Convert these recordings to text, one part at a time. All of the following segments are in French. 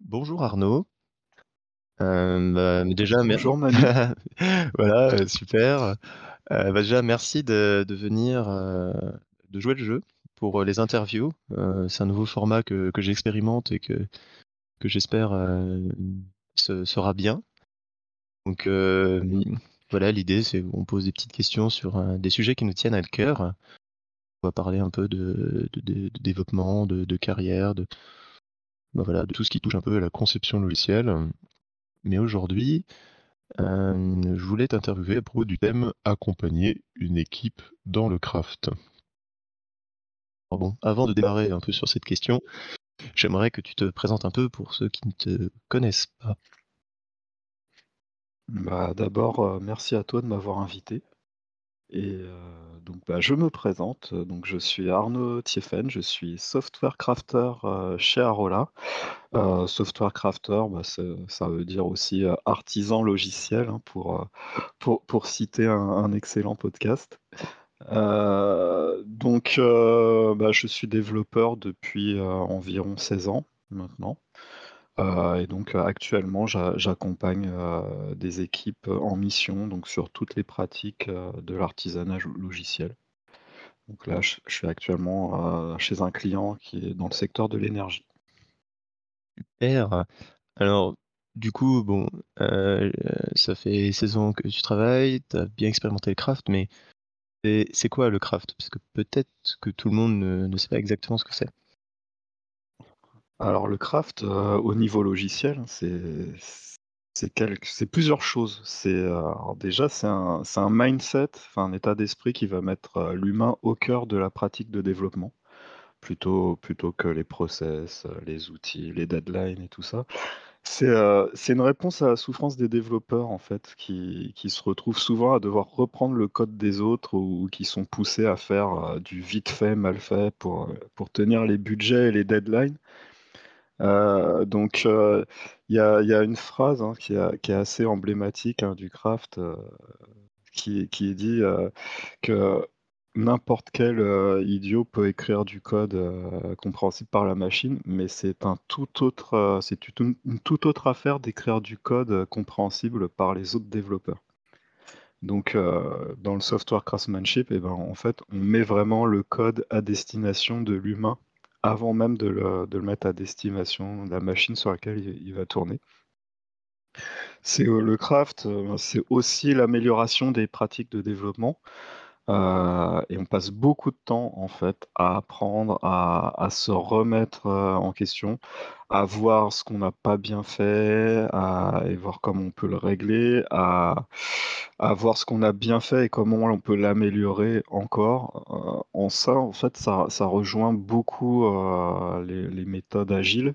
Bonjour Arnaud. Euh, bah, déjà, Bonjour Manu. voilà, euh, super. Euh, bah, déjà, merci de, de venir, de jouer le jeu pour les interviews. c'est un nouveau format que, que j'expérimente et que, que j'espère sera bien. Donc voilà, l'idée, c'est qu'on pose des petites questions sur des sujets qui nous tiennent à cœur. Va parler un peu de, développement, de, carrière, de, bah de tout ce qui touche un peu à la conception logicielle. Mais aujourd'hui, euh, je voulais t'interviewer à propos du thème accompagner une équipe dans le craft. bon, avant de démarrer un peu sur cette question, j'aimerais que tu te présentes un peu pour ceux qui ne te connaissent pas. Bah, D'abord, euh, merci à toi de m'avoir invité. Euh, donc, bah, je me présente. Donc, je suis Arnaud Thieffen, je suis software crafter euh, chez Arola. Euh, software crafter, bah, ça veut dire aussi artisan logiciel, hein, pour, pour, pour citer un, excellent podcast. donc, bah, je suis développeur depuis environ 16 ans maintenant. Euh, et donc, euh, actuellement, j'accompagne euh, des équipes en mission, donc sur toutes les pratiques de l'artisanat logiciel. Donc là, je, suis actuellement chez un client qui est dans le secteur de l'énergie. Super. Alors, du coup, bon, ça fait 16 ans que tu travailles, tu as bien expérimenté le craft, mais c'est quoi le craft? Parce que peut-être que tout le monde ne sait pas exactement ce que c'est. Alors le craft, euh, au niveau logiciel, c'est c'est plusieurs choses. C'est, euh, déjà c'est un mindset, un état d'esprit qui va mettre, euh, l'humain au cœur de la pratique de développement, plutôt plutôt que les process, les outils, les deadlines et tout ça. C'est, une réponse à la souffrance des développeurs en fait, qui qui se retrouvent souvent à devoir reprendre le code des autres ou qui sont poussés à faire, du vite fait, mal fait pour, pour tenir les budgets et les deadlines. Euh, donc, euh, il y, a, une phrase hein, qui, est assez emblématique hein, du craft euh, qui, qui dit que n'importe quel idiot peut écrire du code compréhensible par la machine, mais c'est un tout autre, une, toute autre affaire d'écrire du code compréhensible par les autres développeurs. Donc, dans le software craftsmanship, eh ben, en fait, on met vraiment le code à destination de l'humain avant même de le, mettre à destination de la machine sur laquelle il, va tourner. C'est euh, le craft, euh, c'est aussi l'amélioration des pratiques de développement. Euh, et on passe beaucoup de temps en fait à apprendre à, se remettre en question, à voir ce qu'on n'a pas bien fait, à et voir comment on peut le régler, à, voir ce qu'on a bien fait et comment on peut l'améliorer encore. en ça, en fait, ça, rejoint beaucoup les, méthodes agiles.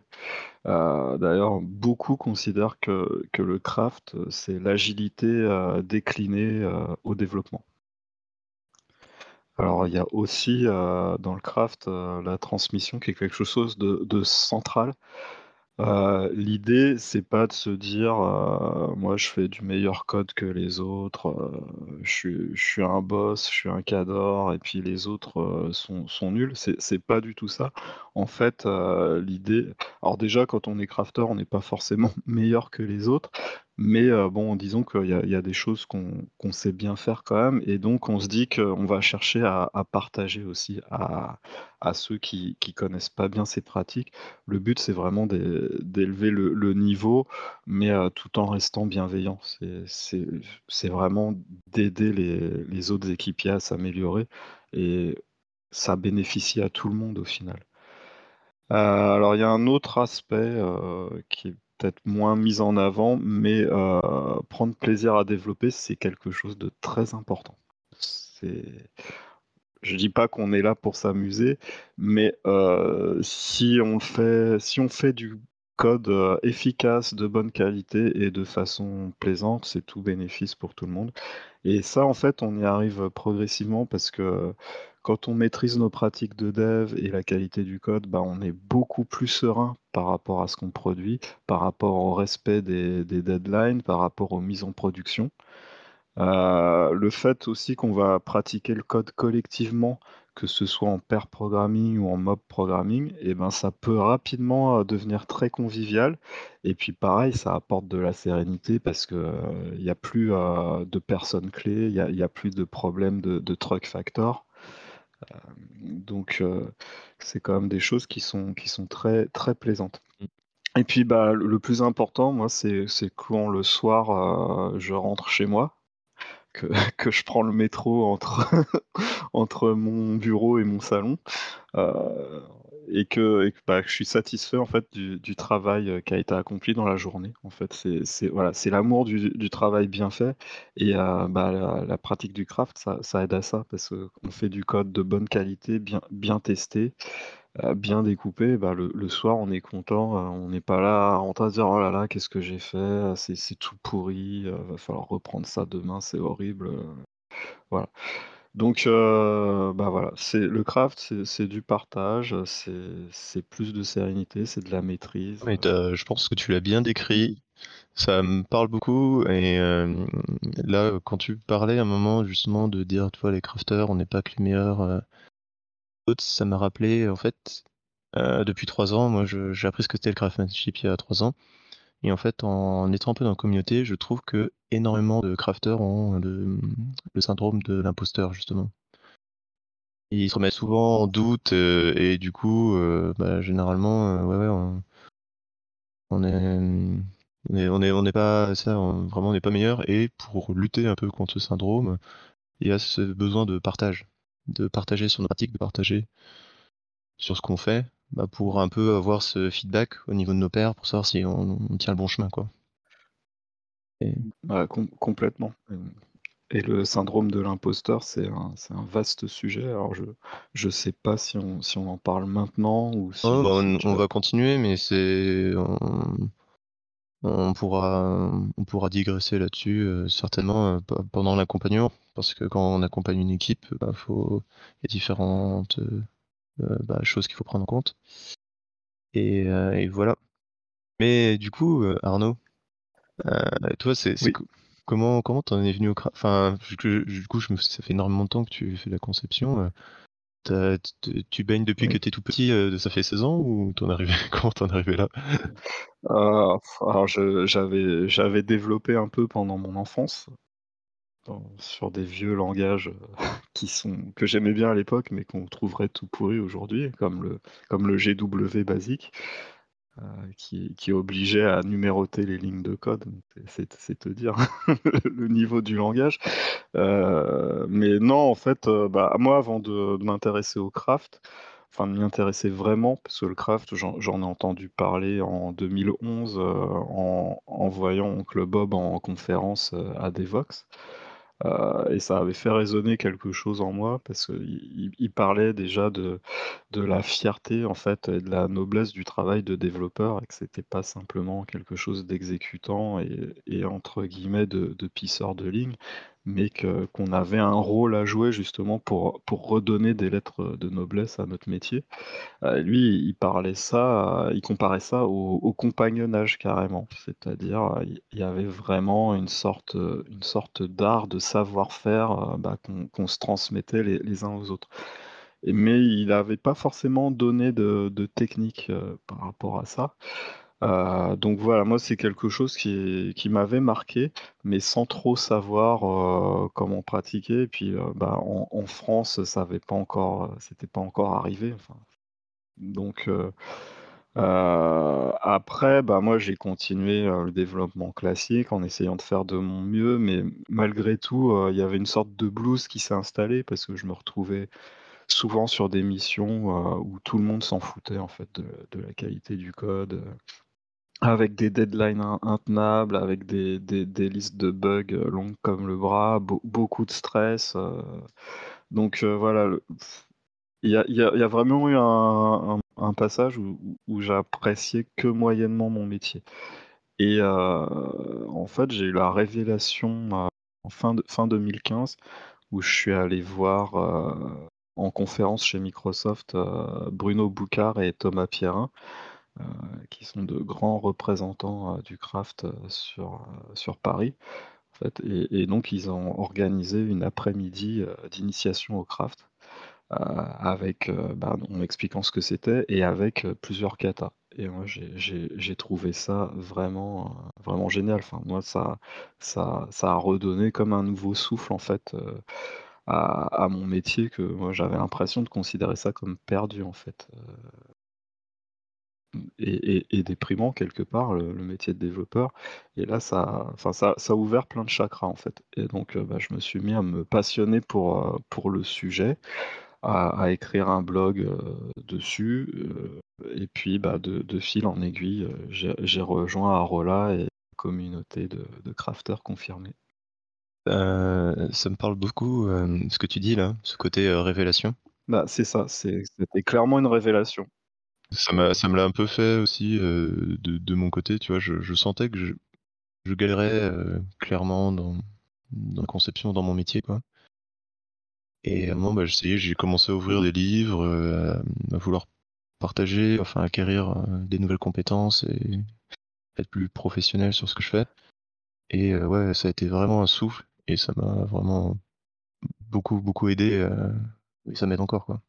D'ailleurs, beaucoup considèrent que le craft, c'est l'agilité déclinée au développement. Alors, il y a aussi dans le craft la transmission qui est quelque chose de, central. L'idée, c'est pas de se dire moi je fais du meilleur code que les autres, je, suis, un boss, je suis un cador, et puis les autres sont, sont nuls. C'est pas du tout ça. En fait, l'idée. Alors, déjà, quand on est crafter, on n'est pas forcément meilleur que les autres, mais euh, bon, disons qu'il y a des choses qu'on sait bien faire quand même et donc on se dit qu'on va chercher à partager aussi à ceux qui qui connaissent pas bien ces pratiques. Le but, c'est vraiment d'élever le niveau, mais euh, tout en restant bienveillant. C'est vraiment d'aider les autres équipiers à s'améliorer et ça bénéficie à tout le monde au final. Euh, alors il y a un autre aspect, qui est peut-être moins mise en avant, mais euh, prendre plaisir à développer, c'est quelque chose de très important. Je dis pas qu'on est là pour s'amuser, mais euh, si on fait, si on fait du code euh, efficace, de bonne qualité et de façon plaisante, c'est tout bénéfice pour tout le monde. Et ça, en fait, on y arrive progressivement parce que quand on maîtrise nos pratiques de dev et la qualité du code, bah, on est beaucoup plus serein par rapport à ce qu'on produit, par rapport au respect des, deadlines, par rapport aux mises en production. Euh, le fait aussi qu'on va pratiquer le code collectivement, que ce soit en pair programming ou en mob programming et ben, ça peut rapidement, heu, devenir très convivial et puis pareil, ça apporte de la sérénité parce que, il y a plus, de personnes clés, il y a plus de problèmes de de truck factor. Donc c'est quand même des choses qui sont qui sont très, très plaisantes. Mmh. Et puis, bah, le plus important, moi, c'est quand le soir, je rentre chez moi, que je prends le métro entre entre mon bureau et mon salon, heu et que bah, je suis satisfait, en fait, du travail, heu, qui a été accompli dans la journée. En fait, c'est voilà, l'amour du travail bien fait et heu, bah, la la pratique du craft, ça ça aide à ça parce qu'on fait du code de bonne qualité, bien bien testé, bien découpé. Bah, le soir, on est content, heu, on n'est pas là en train de dire: «Oh là là, qu'est-ce que j'ai fait? C'est c'est tout pourri, heu, va falloir reprendre ça demain, c'est horrible», heu, voilà. Donc bah, voilà, c'est le craft, c'est du partage, c'est plus de sérénité, c'est de la maîtrise, je pense que tu l'as bien décrit. Ça me parle beaucoup et là, quand tu parlais à un moment justement de dire, tu vois, les crafters, on n'est pas que les meilleurs, ça m'a rappelé en fait, heu, depuis 3 ans, moi j'ai appris ce que c'était le craftsmanship il y a 3 ans. Et en fait, en étant un peu dans la communauté, je trouve qu'énormément de crafters ont le, syndrome de l'imposteur justement. Ils se remettent souvent en doute, heu et du coup, heu, bah, généralement, ouais, ouais, on est, on est on est pas ça, vraiment on n'est pas meilleur. Et pour lutter un peu contre ce syndrome, il y a ce besoin de partage, de partager sur nos pratiques, de partager sur ce qu'on fait, bah, pour un peu avoir ce feedback au niveau de nos pairs, pour savoir si on on tient le bon chemin, quoi et com complètement, et le syndrome de l'imposteur, c'est un vaste sujet. Alors je je sais pas si on si on en parle maintenant ou oh, bah, si si on va continuer mais c'est on On pourra on pourra digresser là-dessus, heu, certainement, pe pendant l'accompagnement. Parce que quand on accompagne une équipe, bah, faut il y a différentes, heu heu, bah, choses qu'il faut prendre en compte et et voilà. Mais du coup, Arnaud, toi, c'est oui. co comment comment tu en es venu au cra enfin, du coup, je me ça fait énormément de temps que tu fais de la conception, tu as t tu baignes depuis que Oui. tu es tout petit, ça fait 16 ans ou tu en es arrivé comment tu en es arrivé là? Heu, alors j'avais développé un peu pendant mon enfance, sur des vieux langages, heu, qui sont que j'aimais bien à l'époque, mais qu'on trouverait tout pourris aujourd'hui, comme le comme le GW basique, heu, qui qui obligeait à numéroter les lignes de code. C'est te dire le niveau du langage. Heu, mais non, en fait, bah, moi, avant de m'intéresser au craft, enfin de m'y intéresser vraiment, parce que le craft, j'en ai entendu parler en 2011, heu, en en voyant Oncle Bob en conférence, à Devox. Heu et ça avait fait résonner quelque chose en moi parce qu'il il il parlait déjà de la fierté, en fait et de la noblesse du travail de développeur et que c'était pas simplement quelque chose d'exécutant et et entre guillemets «de de pisseur de ligne», mais qu'on avait un rôle à jouer justement pour pour redonner des lettres, de noblesse à notre métier. Heu, lui, il parlait ça, heu, il comparait ça au compagnonnage carrément. C'est-à-dire, il y avait vraiment une sorte, une sorte d'art, de savoir-faire, heu, bah, qu'on se transmettait les uns aux autres. Mais il n'avait pas forcément donné de technique, par rapport à ça. Heu, donc voilà, moi, c'est quelque chose qui m'avait marqué, mais sans trop savoir, heu, comment pratiquer. Et puis, heu, bah, en France, ça avait pas encore, pas encore arrivé, donc après, bah, moi, j'ai continué, le développement classique en essayant de faire de mon mieux, mais malgré tout, il y avait une sorte de blues qui s'est installé parce que je me retrouvais souvent sur des missions, où tout le monde s'en foutait, en fait, de la qualité du code, avec des deadlines in intenables, avec des des listes de bugs, heu, longues comme le bras, beau beaucoup de stress, heu, donc heu, voilà, il y a y y a vraiment eu un passage où j'appréciais que moyennement mon métier. Et en fait, j'ai eu la révélation, en fin de fin 2015 où je suis allé voir, en conférence chez Microsoft, Bruno Boucard et Thomas Pierrin, heu, qui sont de grands représentants, heu, du craft, heu, sur, sur Paris, en fait et donc ils ont organisé une après-midi, d'initiation au craft. avec, bah, en m'expliquant ce que c'était et avec, plusieurs katas et moi j'ai trouvé ça vraiment, vraiment génial. Enfin moi ça ça ça a redonné comme un nouveau souffle en fait, à mon métier que moi j'avais l'impression de considérer ça comme perdu en fait, et et et déprimant quelque part le le métier de développeur et là ça enfin ça ça a ouvert plein de chakras en fait et donc bah, je me suis mis à me passionner pour, pour le sujet, à à écrire un blog, dessus, et puis bah, de de fil en aiguille, j'ai rejoint Arola et communauté de de crafters confirmés. ça me parle beaucoup, ce que tu dis là, ce côté, révélation. Bah, c'est ça, c'était clairement une révélation. Ça m'a ça me l'a un peu fait aussi, de de mon côté, tu vois? Je sentais que je je galérais, clairement dans dans la conception, dans mon métier, quoi. Et à un moment, bah, j'essayais, j'ai commencé à ouvrir des livres, à vouloir partager, enfin acquérir, des nouvelles compétences et être plus professionnel sur ce que je fais et ouais, ça a été vraiment un souffle et ça m'a vraiment beaucoup, beaucoup aidé, et ça m'aide encore, quoi.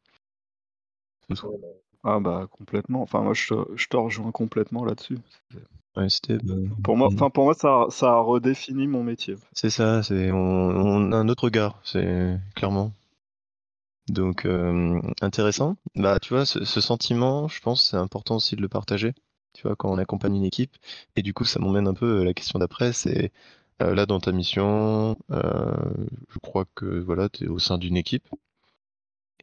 Ah bah, complètement. Enfin moi je te je te rejoins complètement là-dessus. Ouais, bah, pour moi mmh. enfin pour moi ça ça a redéfini mon métier. C'est ça, c'est on on a un autre regard, c'est clairement. Donc intéressant. Bah, tu vois, ce ce sentiment, je pense, c'est important aussi de le partager, tu vois? Quand on accompagne une équipe et du coup, ça m'emmène un peu à la question d'après, c'est, heu, là, dans ta mission, je crois que, voilà, tu es au sein d'une équipe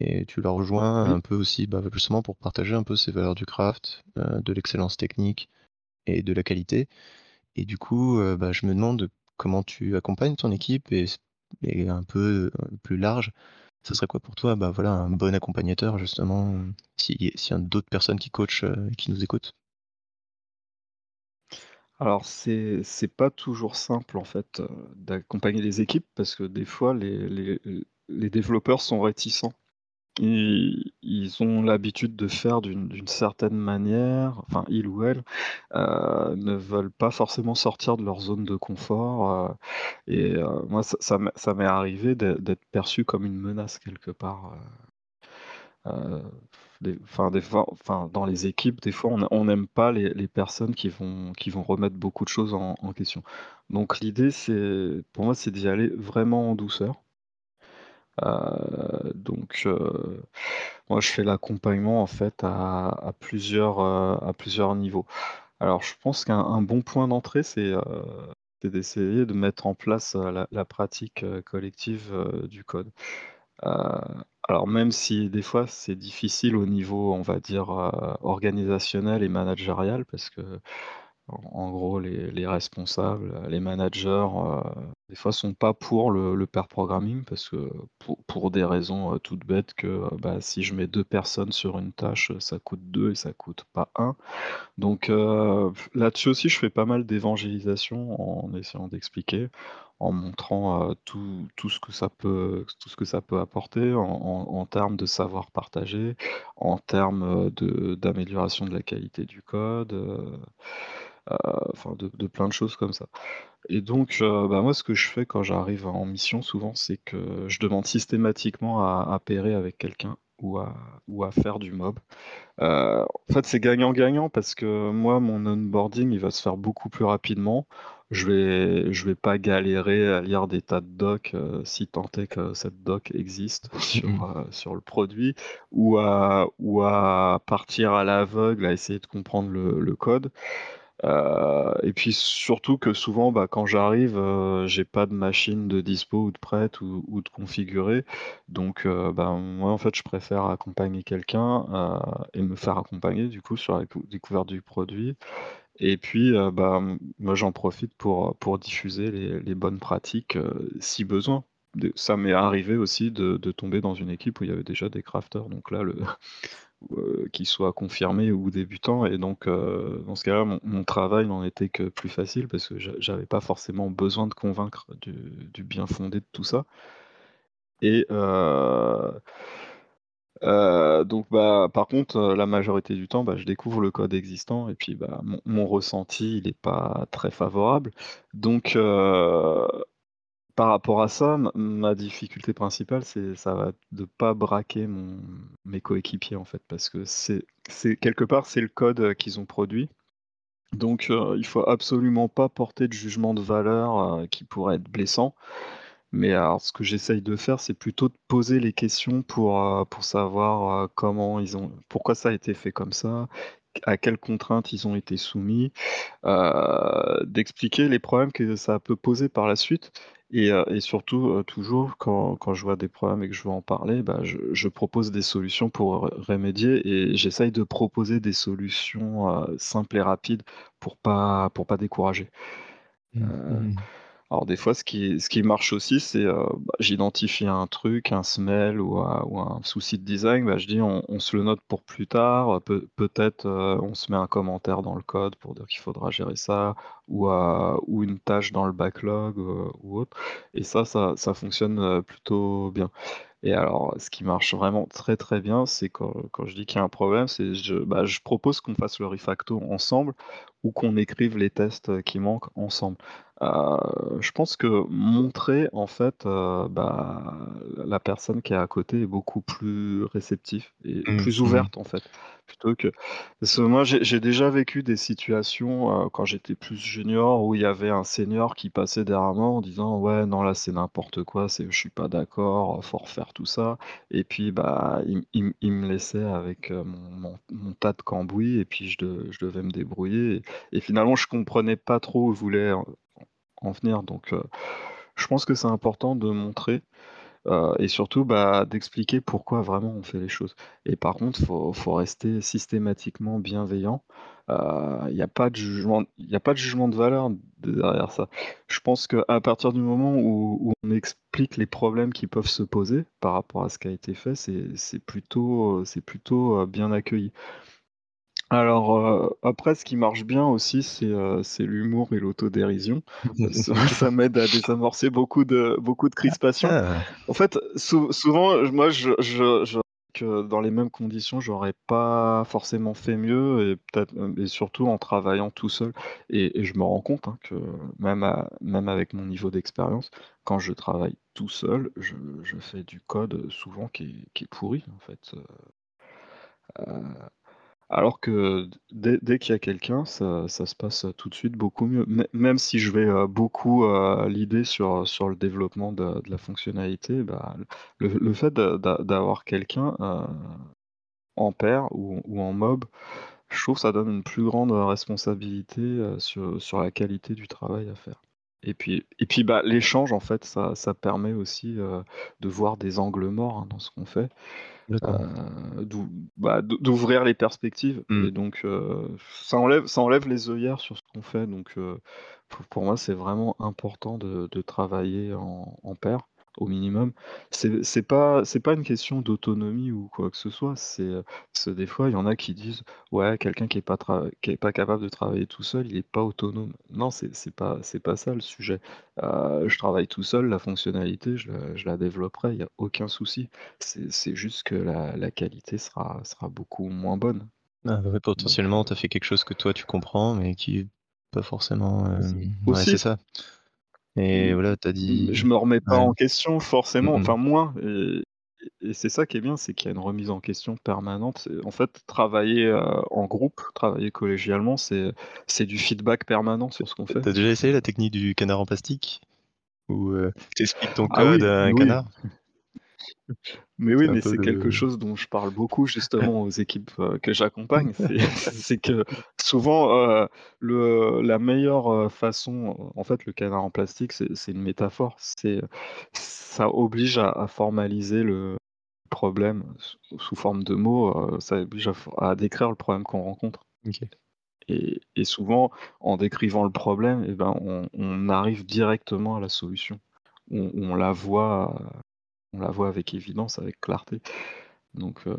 et tu la rejoins Oui. un peu aussi, bah, justement pour partager un peu ces valeurs du craft, heu, de l'excellence technique et de la qualité et du coup, heu, bah, je me demande comment tu accompagnes ton équipe et et un peu, plus large, ce serait quoi pour toi, bah, voilà, un bon accompagnateur justement, si s'il y a d'autres personnes qui coachent, heu, qui nous écoutent? Alors c'est c'est pas toujours simple en fait, d'accompagner les équipes parce que des fois les les les développeurs sont réticents. Ils ont l'habitude de faire d'une certaine manière, enfin ils ou elles, heu, ne veulent pas forcément sortir de leur zone de confort, heu et heu, moi ça m'est arrivé d'ê d'être perçu comme une menace quelque part, des fois dans les équipes, des fois on n'aime pas les personnes qui vont qui vont remettre beaucoup de choses en question. Donc l'idée pour moi c'est d'y aller vraiment en douceur. Heu, donc heu, moi je fais l'accompagnement en fait à plusieurs, heu, à plusieurs niveaux. Alors je pense qu'un un bon point d'entrée c'est, d'essayer de mettre en place, la pratique, collective, du code. Alors même si des fois c'est difficile au niveau, on va dire, organisationnel et managérial parce que en gros les les responsables, les managers, des fois sont pas pour le pair programming parce que pour des raisons, toutes bêtes que, bah, si je mets 2 personnes sur une tâche, ça coûte 2 et ça coûte pas 1. Donc là-dessus aussi je fais pas mal d'évangélisation en essayant d'expliquer, en montrant, tout ce que ça peut tout ce que ça peut apporter en termes de savoir partager, en termes, d'amélioration de la qualité du code, enfin de de plein de choses comme ça. Et donc heu, bah, moi ce que je fais quand j'arrive en mission souvent, c'est que je demande systématiquement à à pairer avec quelqu'un ou à ou à faire du mob. Heu, en fait, c'est gagnant-gagnant parce que moi, mon onboarding, il va se faire beaucoup plus rapidement. Je vais je vais pas galérer à lire des tas de docs, si tant est que cette doc existe Mmh sur, le produit ou à ou à partir à l'aveugle à essayer de comprendre le le code. Heu et puis surtout que souvent, bah, quand j'arrive, heu, j'ai pas de machine de dispo ou de prête ou de configurée. Donc heu, ben, moi, en fait, je préfère accompagner quelqu'un, heu et me faire accompagner du coup sur la cou découverte du produit et puis, bah, moi, j'en profite pour, diffuser les bonnes pratiques, si besoin. Ça m'est arrivé aussi de de tomber dans une équipe où il y avait déjà des crafters, donc là, le heu, qu'ils soient confirmés ou débutants et donc heu, dans ce cas-là, mon travail n'en était que plus facile parce que j'a j'avais pas forcément besoin de convaincre du du bien-fondé de tout ça. Et heu heu, donc bah, par contre, la majorité du temps, bah, je découvre le code existant et puis, bah, mon ressenti, il est pas très favorable. Donc par rapport à ça, ma difficulté principale, c'est ça va de pas braquer mes coéquipiers, en fait, parce que c'est quelque part, c'est le code, heu, qu'ils ont produit. Donc heu, il faut absolument pas porter de jugement de valeur, heu, qui pourrait être blessant. Mais alors ce que j'essaye de faire, c'est plutôt de poser les questions pour, heu, pour savoir, comment ils ont pourquoi ça a été fait comme ça, à quelles contraintes ils ont été soumis, heu, d'expliquer les problèmes que ça peut poser par la suite et et surtout, heu, toujours quand quand je vois des problèmes et que je veux en parler, bah, je je propose des solutions pour remédier et j'essaye de proposer des solutions, simples et rapides pour pas pour pas décourager. Mmh. Alors des fois, ce qui ce qui marche aussi, c'est, heu, bah, j'identifie un truc, un smell ou un ou un souci de design, bah, je dis: «On on se le note pour plus tard, peut-être, heu, on se met un commentaire dans le code pour dire qu'il faudra gérer ça ou heu, ou une tâche dans le backlog, heu, ou autre» et ça ça ça fonctionne, plutôt bien. Et alors, ce qui marche vraiment très, très bien, c'est quand quand je dis qu'il y a un problème, c'est je bah, je propose qu'on fasse le refacto ensemble ou qu'on écrive les tests, qui manquent ensemble. Heu, je pense que montrer en fait, heu, bah, la personne qui est à côté est beaucoup plus réceptif et Mmh. plus Mmh. ouverte en fait, plutôt que parce que moi j'ai j'ai déjà vécu des situations, heu, quand j'étais plus junior où il y avait un senior qui passait derrière moi en disant: «Ouais, non là c'est n'importe quoi, c'est je suis pas d'accord, faut refaire tout ça» et puis, bah, il me laissait avec, mon mon mon tas de cambouis et puis je de je devais me débrouiller et et finalement je comprenais pas trop où il voulait en en venir donc heu, je pense que c'est important de montrer Heu et surtout, bah, d'expliquer pourquoi vraiment on fait les choses. Et par contre, faut faut rester systématiquement bienveillant. il y a pas de jugement il y a pas de jugement de valeur derrière ça. Je pense qu'à partir du moment où on explique les problèmes qui peuvent se poser par rapport à ce qui a été fait, c'est plutôt, bien accueilli. Alors, heu, après ce qui marche bien aussi, c'est, c'est l'humour et l'autodérision. Ça ça m'aide à désamorcer beaucoup de beaucoup de crispations. Ah! En fait, sou souvent, moi, je je je que dans les mêmes conditions, j'aurais pas forcément fait mieux et peut-être, et surtout en travaillant tout seul et et je me rends compte, hein, que même à même avec mon niveau d'expérience, quand je travaille tout seul, je je fais du code, souvent qui est qui est pourri, en fait, alors que dès qu'il y a quelqu'un, ça se passe, tout de suite beaucoup mieux. Mê même si je vais, heu, beaucoup, heu, leader sur, le développement de la fonctionnalité, bah, le fait d'avoir quelqu'un, heu, en pair ou en mob, je trouve que ça donne une plus grande, responsabilité, sur la qualité du travail à faire. Et puis et puis, bah, l'échange en fait, ça permet aussi, de voir des angles morts, hein, dans ce qu'on fait. D'ou bah, d'ou d'ouvrir les perspectives. Mmh. et donc heu, ça enlève ça enlève les œillères sur ce qu'on fait. Donc heu, pour pour moi, c'est vraiment important de de travailler en en pair, au minimum. C'est c'est pas c'est pas une question d'autonomie ou quoi que ce soit, c'est, parce que des fois, il y en a qui disent: «Ouais, quelqu'un qui est pas tra qui est pas capable de travailler tout seul, il est pas autonome». Non, c'est c'est pas c'est pas ça le sujet. Heu, je travaille tout seul, la fonctionnalité, je la je la développerai, il y a aucun souci. C'est c'est juste que la la qualité sera sera beaucoup moins bonne. Ah bah, ouais, Donc potentiellement, heu, tu as fait quelque chose que toi tu comprends, mais qui est pas forcément, ouais, c'est aussi, ça. Et mmh, voilà, tu as mmh, dit je me remets pas ouais. en question Mmh forcément, mh. enfin moins et et c'est ça qui est bien, c'est qu'il y a une remise en question permanente. En fait, travailler, heu, en groupe, travailler collégialement, c'est du feedback permanent sur ce qu'on fait. Tu as déjà essayé la technique du canard en plastique? Où, heu, tu expliques ton Ah code oui, à un oui. canard? Mais oui, mais c'est quelque chose dont je parle beaucoup justement aux équipes, heu, que j'accompagne. C'est que souvent, le la meilleure, heu, façon en fait, le canard en plastique, c'est une métaphore. C'est, ça oblige à à formaliser le problème sous sous forme de mots, ça oblige à décrire le problème qu'on rencontre et et souvent, en décrivant le problème et ben, on on arrive directement à la solution. On on la voit, on la voit avec évidence, avec clarté. Donc heu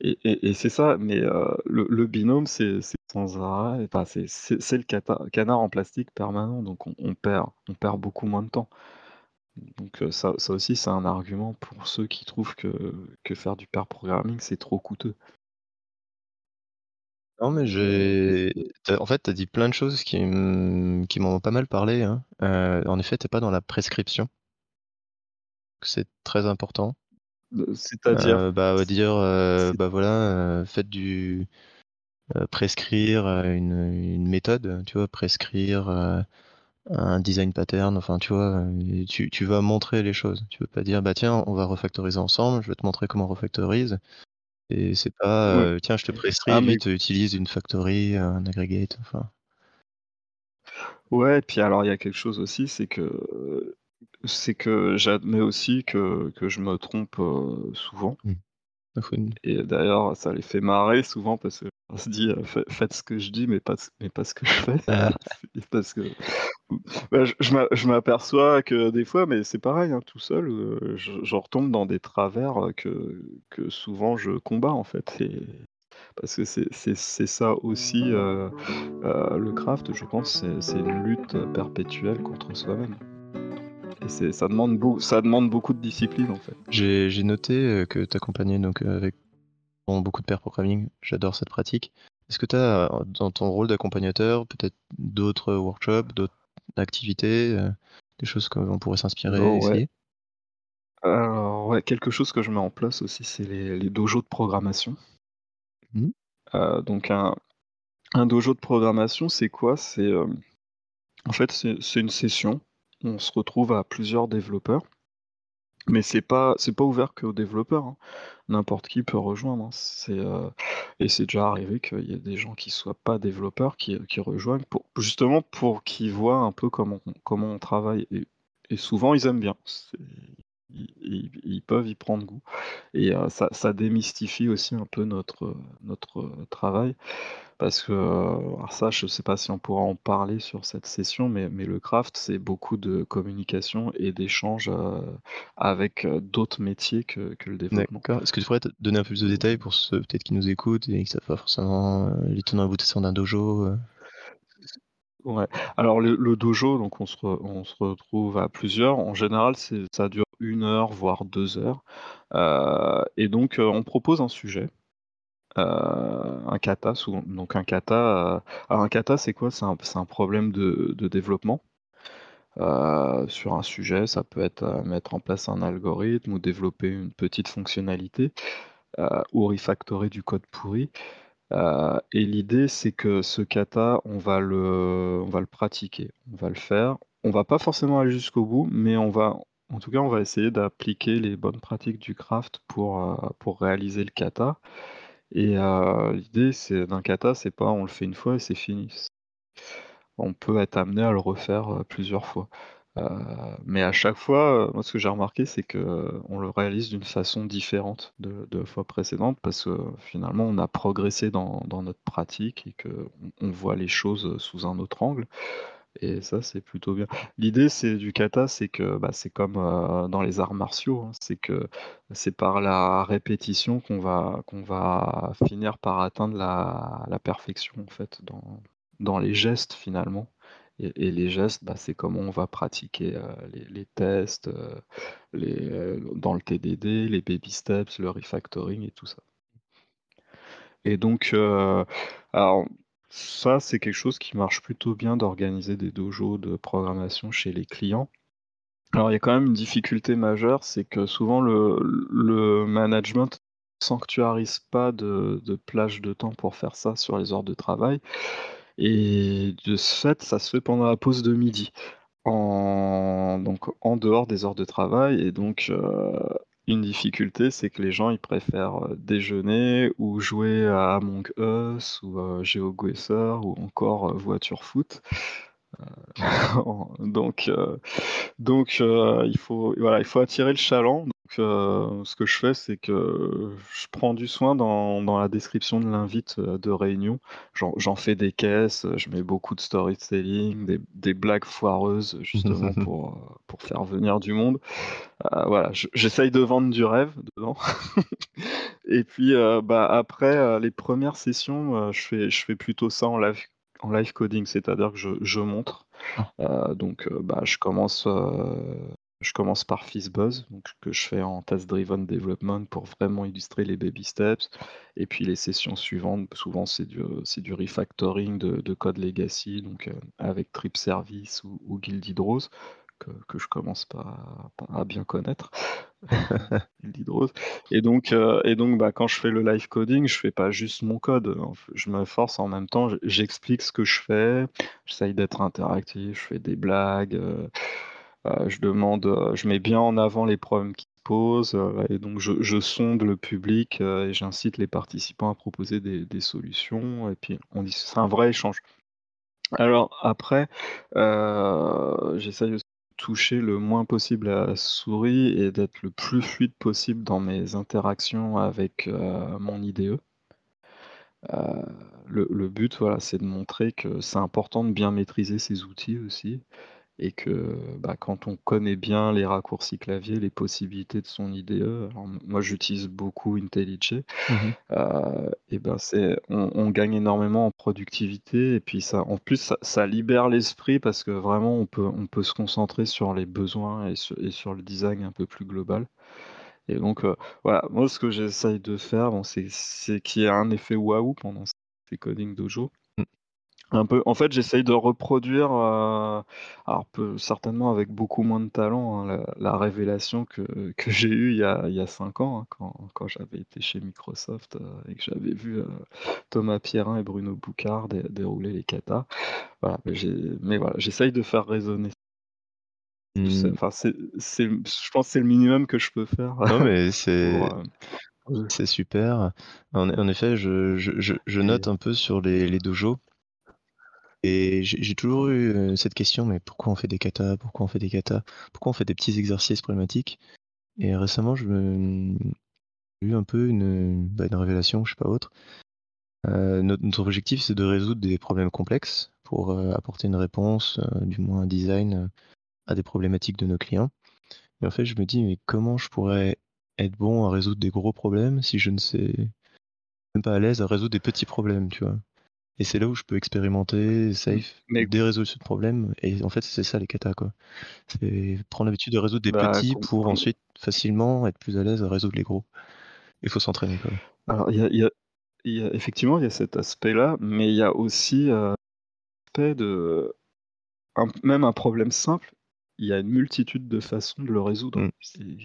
et c'est ça, mais heu, le binôme, c'est sans arrêt, enfin, c'est le canard en plastique permanent, donc on perd beaucoup moins de temps. Donc heu, ça aussi, c'est un argument pour ceux qui trouvent que faire du pair programming, c'est trop coûteux. Non, mais j'ai en fait, tu as dit plein de choses qui m'ont pas mal parlé, hein. En effet, tu pas dans la prescription. C'est très important. C'est-à-dire? Heu, bah, on va C dire, c'est bah, voilà, heu, faites du heu, prescrire, une, une méthode, tu vois? Prescrire, un design pattern, enfin, tu vois? Tu tu vas montrer les choses. Tu veux pas dire: «Bah, tiens, on va refactoriser ensemble, je vais te montrer comment on refactorise» et c'est pas, «Tiens, je te Ah prescris, mais vite, utilise une factory, un aggregate», enfin Ouais, puis alors il y a quelque chose aussi, c'est que, c'est que j'admets aussi que que je me trompe, souvent. Mmh, et d'ailleurs ça les fait marrer souvent parce qu'on se dit, heu: «Fai faites ce que je dis mais pas ce mais pas ce que je fais». ah, parce que bah, je je m'a je m'aperçois que des fois mais c'est pareil, hein, tout seul, heu, je je retombe dans des travers, que que souvent je combats en fait. Et parce que c'est ça aussi, heu, le craft je pense c'est une lutte, perpétuelle contre soi-même et ça demande ça demande beaucoup de discipline en fait. j'ai noté, heu, que tu accompagnais donc, heu, avec beaucoup de pair programming, j'adore cette pratique. Est-ce que tu as, dans ton rôle d'accompagnateur, peut-être d'autres workshops, d'autres activités, heu, des choses qu'on pourrait s'inspirer, Oh ouais, alors ouais, quelque chose que je mets en place aussi, c'est les les dojos de programmation. Mmh. Donc un un dojo de programmation, c'est quoi? C'est, en fait, c'est une session on se retrouve à plusieurs développeurs, mais c'est pas c'est pas ouvert qu'aux développeurs, hein. N'importe qui peut rejoindre, hein. C'est, heu et c'est déjà arrivé qu'il y ait des gens qui soient pas développeurs qui, qui rejoignent pour justement pour qu'ils voient un peu comment comment on travaille et et souvent ils aiment bien. Ils peuvent y prendre goût et heu, ça ça démystifie aussi un peu notre, heu, notre, heu, travail parce que, alors ça, je sais pas si on pourra en parler sur cette session, mais mais le craft, c'est beaucoup de communication et d'échanges, avec, d'autres métiers que que le développement. D'accord. Est-ce que tu pourrais te donner un peu plus de détails pour ceux peut-être qui nous écoutent et qui savent pas forcément, les tenants aboutissants d'un dojo? Ouais. Alors le le dojo, donc on se re on se retrouve à plusieurs. En général, c'est ça dure une heure, voire 2 heures, heu et donc heu, on propose un sujet, heu, un kata donc un kata, un kata, c'est quoi? C'est un un problème de développement, sur un sujet. Ça peut être, mettre en place un algorithme ou développer une petite fonctionnalité, ou refactorer du code pourri. Et l'idée, c'est que ce kata, on va le on va le pratiquer, on va le faire. On va pas forcément aller jusqu'au bout, mais on va en tout cas, on va essayer d'appliquer les bonnes pratiques du craft pour, heu, pour réaliser le kata et heu, l'idée, c'est d'un kata, c'est pas on le fait une fois et c'est fini. On peut être amené à le refaire, heu, plusieurs fois. Mais à chaque fois, moi ce que j'ai remarqué, c'est qu'on le réalise d'une façon différente de la fois précédente parce que finalement on a progressé dans dans notre pratique et qu'on on voit les choses, sous un autre angle et ça c'est plutôt bien. L'idée c'est du kata, c'est que, bah, c'est comme, heu, dans les arts martiaux, hein, c'est que c'est par la répétition qu'on va qu'on va finir par atteindre la la perfection en fait dans dans les gestes finalement et les gestes, bah, c'est comment on va pratiquer, heu, les tests, heu, les, dans le TDD, les baby steps, le refactoring et tout ça. Et donc, alors ça, c'est quelque chose qui marche plutôt bien d'organiser des dojos de programmation chez les clients. Alors il y a quand même une difficulté majeure, c'est que souvent le le management sanctuarise pas de plage de temps pour faire ça sur les heures de travail et de ce fait, ça se fait pendant la pause de midi. En donc en dehors des heures de travail et donc heu, une difficulté, c'est que les gens, ils préfèrent, heu, déjeuner ou jouer à Among Us ou heu, GeoGuessr ou encore, heu, voiture foot. En donc donc il faut il faut attirer le chaland. Donc heu, ce que je fais, c'est que je prends du soin dans dans la description de l'invite, de réunion. J'en fais des caisses, je mets beaucoup de storytelling, des des blagues foireuses justement pour, faire venir du monde. Voilà, je j'essaye de vendre du rêve dedans et puis, bah, après, les premières sessions, je fais je fais plutôt ça en live en live coding, c'est-à-dire que je je montre Ah, donc bah, je commence, je commence par FizzBuzz, donc que je fais en test driven development pour vraiment illustrer les baby steps. Et puis les sessions suivantes, souvent c'est du, du refactoring de de code legacy donc heu, avec Trip Service ou ou Guilded Rose que que je commence pas à bien connaître, et donc heu et donc bah, quand je fais le live coding, je fais pas juste mon code, je me force en même temps, j'explique ce que je fais, j'essaye d'être interactif, je fais des blagues, je demande, heu, je mets bien en avant les problèmes qu'ils posent, heu et donc je sonde le public, et j'incite les participants à proposer des solutions et puis on dit c'est un vrai échange. Alors après, j'essaye aussi de toucher le moins possible à la souris et d'être le plus fluide possible dans mes interactions avec, mon IDE. Le le but, voilà, c'est de montrer que c'est important de bien maîtriser ces outils aussi et que, bah, quand on connaît bien les raccourcis clavier, les possibilités de son IDE, alors moi j'utilise beaucoup IntelliJ, Mmh mh. heu et ben, c'est on on gagne énormément en productivité et puis ça en plus ça ça libère l'esprit parce que vraiment on peut on peut se concentrer sur les besoins et sur et sur le design un peu plus global et donc heu, voilà, moi ce que j'essaye de faire, bon, c'est c'est qu'il y ait un effet waouh pendant ces coding dojo. Un peu en fait, j'essaye de reproduire, alors peu certainement avec beaucoup moins de talent, hein, la la révélation que que j'ai eue il y a il y a 5 ans, hein, quand quand j'avais été chez Microsoft, heu et que j'avais vu, heu, Thomas Pierrin et Bruno Boucard dé dérouler les katas. Voilà, mais j'ai mais voilà, j'essaye de faire résonner c'est Mmh. enfin, c'est c'est je pense c'est le minimum que je peux faire Non mais pour, c'est super. En en effet, je je je je et note un peu sur les les dojos et j'ai toujours eu, heu, cette question: «Mais pourquoi on fait des katas? Pourquoi on fait des katas? Pourquoi on fait des petits exercices problématiques?» et récemment, j'ai eu un peu une, bah, une révélation, je sais pas autre. Heu, notre objectif, c'est de résoudre des problèmes complexes pour, heu, apporter une réponse, du moins un design, à des problématiques de nos clients et en fait, je me dis: «Mais comment je pourrais être bon à résoudre des gros problèmes si je ne sais même pas à l'aise à résoudre des petits problèmes?» tu vois? Et c'est là où je peux expérimenter, mmh, safe, mais des résolutions de problèmes et en fait, c'est ça les katas, quoi. C'est prendre l'habitude de résoudre des bah, petits pour ensuite facilement être plus à l'aise à résoudre les gros. Il faut s'entraîner, quoi. alors il y a y a il y a effectivement, il y a cet aspect-là, mais il y a aussi, heu, l'aspect de un même un problème simple, il y a une multitude de façons de le résoudre Mmh.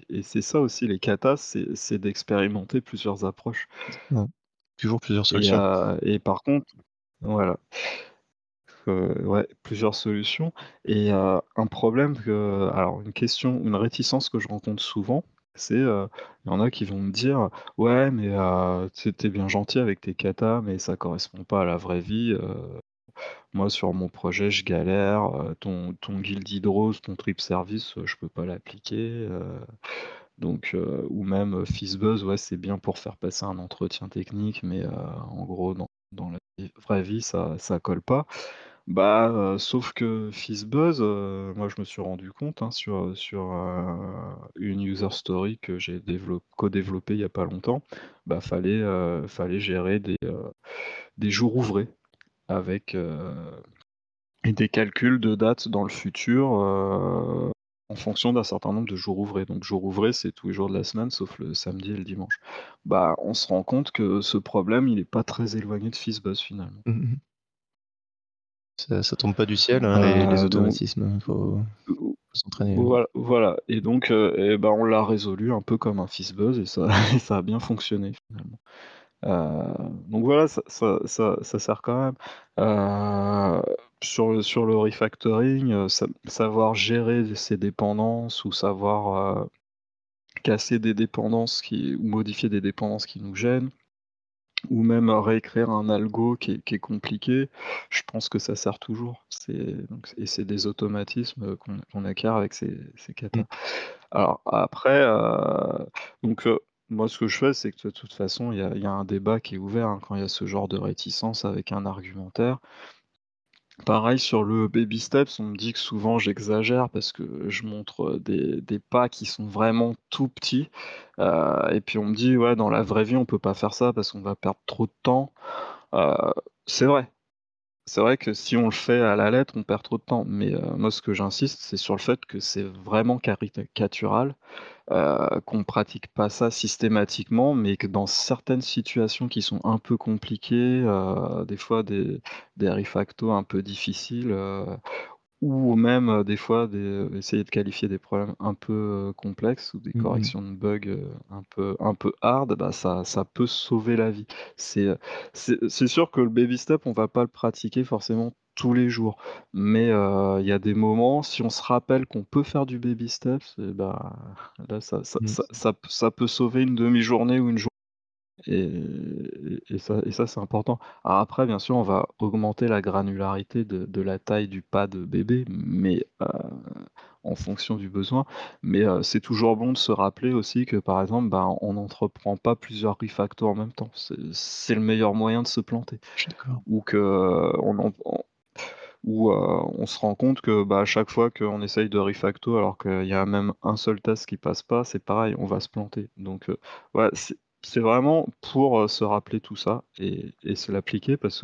et c'est ça aussi les katas, c'est d'expérimenter plusieurs approches. Toujours plusieurs et solutions. heu et par contre voilà, heu, ouais, plusieurs solutions. Et heu, un problème alors une question, une réticence que je rencontre souvent, c'est, heu, il y en a qui vont me dire: «Ouais, mais tu sais, bien gentil avec tes katas, mais ça correspond pas à la vraie vie, moi sur mon projet je galère, ton ton guild hydrose, ton trip service, je peux pas l'appliquer, donc heu» ou même, heu: «Fizzbuzz, ouais, c'est bien pour faire passer un entretien technique, mais en gros dans dans la vraie vie ça ça colle pas». Bah, sauf que Fizzbuzz, moi je me suis rendu compte, hein, sur, sur, une user story que j'ai développ co-développée il y a pas longtemps, bah, fallait, fallait gérer des, des jours ouvrés avec, des calculs de dates dans le futur, en fonction d'un certain nombre de jours ouvrés. Donc jours ouvrés, c'est tous les jours de la semaine sauf le samedi et le dimanche. Bah, on se rend compte que ce problème, il est pas très éloigné de Fizzbuzz finalement. Mmh mh. Ça ça tombe pas du ciel, hein, les donc automatismes, hein, faut s'entraîner, hein. voilà voilà et donc heu et ben, on l'a résolu un peu comme un Fizzbuzz et ça et ça a bien fonctionné finalement. Heu, donc voilà, ça ça ça ça sert quand même. Heu, sur le sur le refactoring, sa savoir gérer ses dépendances ou savoir, casser des dépendances qui ou modifier des dépendances qui nous gênent ou même réécrire un algo qui est qui est compliqué, je pense que ça sert toujours. Donc et c'est des automatismes, qu'on qu'on acquiert avec ces ces Mmh. katas. Alors après, donc moi ce que je fais, c'est que de toute façon, il y a un débat qui est ouvert, hein, quand il y a ce genre de réticence avec un argumentaire. Pareil sur le baby steps, on me dit que souvent j'exagère parce que je montre, heu, des pas qui sont vraiment tout petits, heu et puis on me dit: «Ouais, dans la vraie vie, on peut pas faire ça parce qu'on va perdre trop de temps». Heu, c'est vrai. C'est vrai que si on le fait à la lettre, on perd trop de temps, mais heu, moi ce que j'insiste, c'est sur le fait que c'est vraiment caricatural heu, qu'on pratique pas ça systématiquement, mais que dans certaines situations qui sont un peu compliquées, heu, des fois des des un peu difficiles, heu, ou même, des fois des, essayer de qualifier des problèmes un peu, complexes ou des Mmh mh. corrections de bugs, un peu un peu hard, bah, ça ça peut sauver la vie. C'est, sûr que le baby step, on va pas le pratiquer forcément tous les jours, mais il y a des moments, si on se rappelle qu'on peut faire du baby steps et bah, là ça ça Mmh. ça ça peut sauver une demi-journée ou une jour et et ça et ça, c'est important. Alors après, bien sûr, on va augmenter la granularité de de la taille du pas de bébé, mais heu, en fonction du besoin. Mais heu, c'est toujours bon de se rappeler aussi que, par exemple, ben, on n'entreprend pas plusieurs refactos en même temps. C'est c'est le meilleur moyen de se planter Je suis d'accord. ou que, heu, on en on ou heu, on se rend compte que, bah, à chaque fois qu'on essaye de refacto alors qu'il y a même un seul test qui passe pas, c'est pareil, on va se planter. Donc heu, ouais, c'est c'est vraiment pour, heu, se rappeler tout ça et et se l'appliquer parce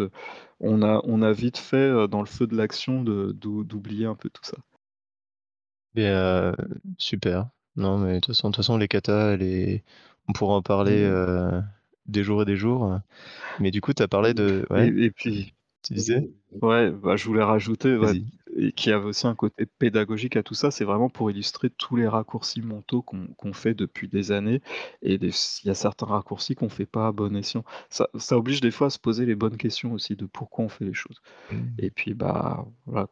qu'on a on a vite fait, heu, dans le feu de l'action de d'ou d'oublier un peu tout ça. Et heu, super. Non, mais de toute façon de toute façon les katas, les on pourra en parler, Mmh. des jours et des jours. Mais du coup, tu as parlé de Et puis Tu disais? ouais, bah, je voulais rajouter, ouais, Vas-y. Et qu'il y avait aussi un côté pédagogique à tout ça, c'est vraiment pour illustrer tous les raccourcis mentaux qu'on fait depuis des années et des il y a certains raccourcis qu'on fait pas à bon escient. Ça ça oblige des fois à se poser les bonnes questions aussi de pourquoi on fait les choses Mmh. et puis, bah, voilà,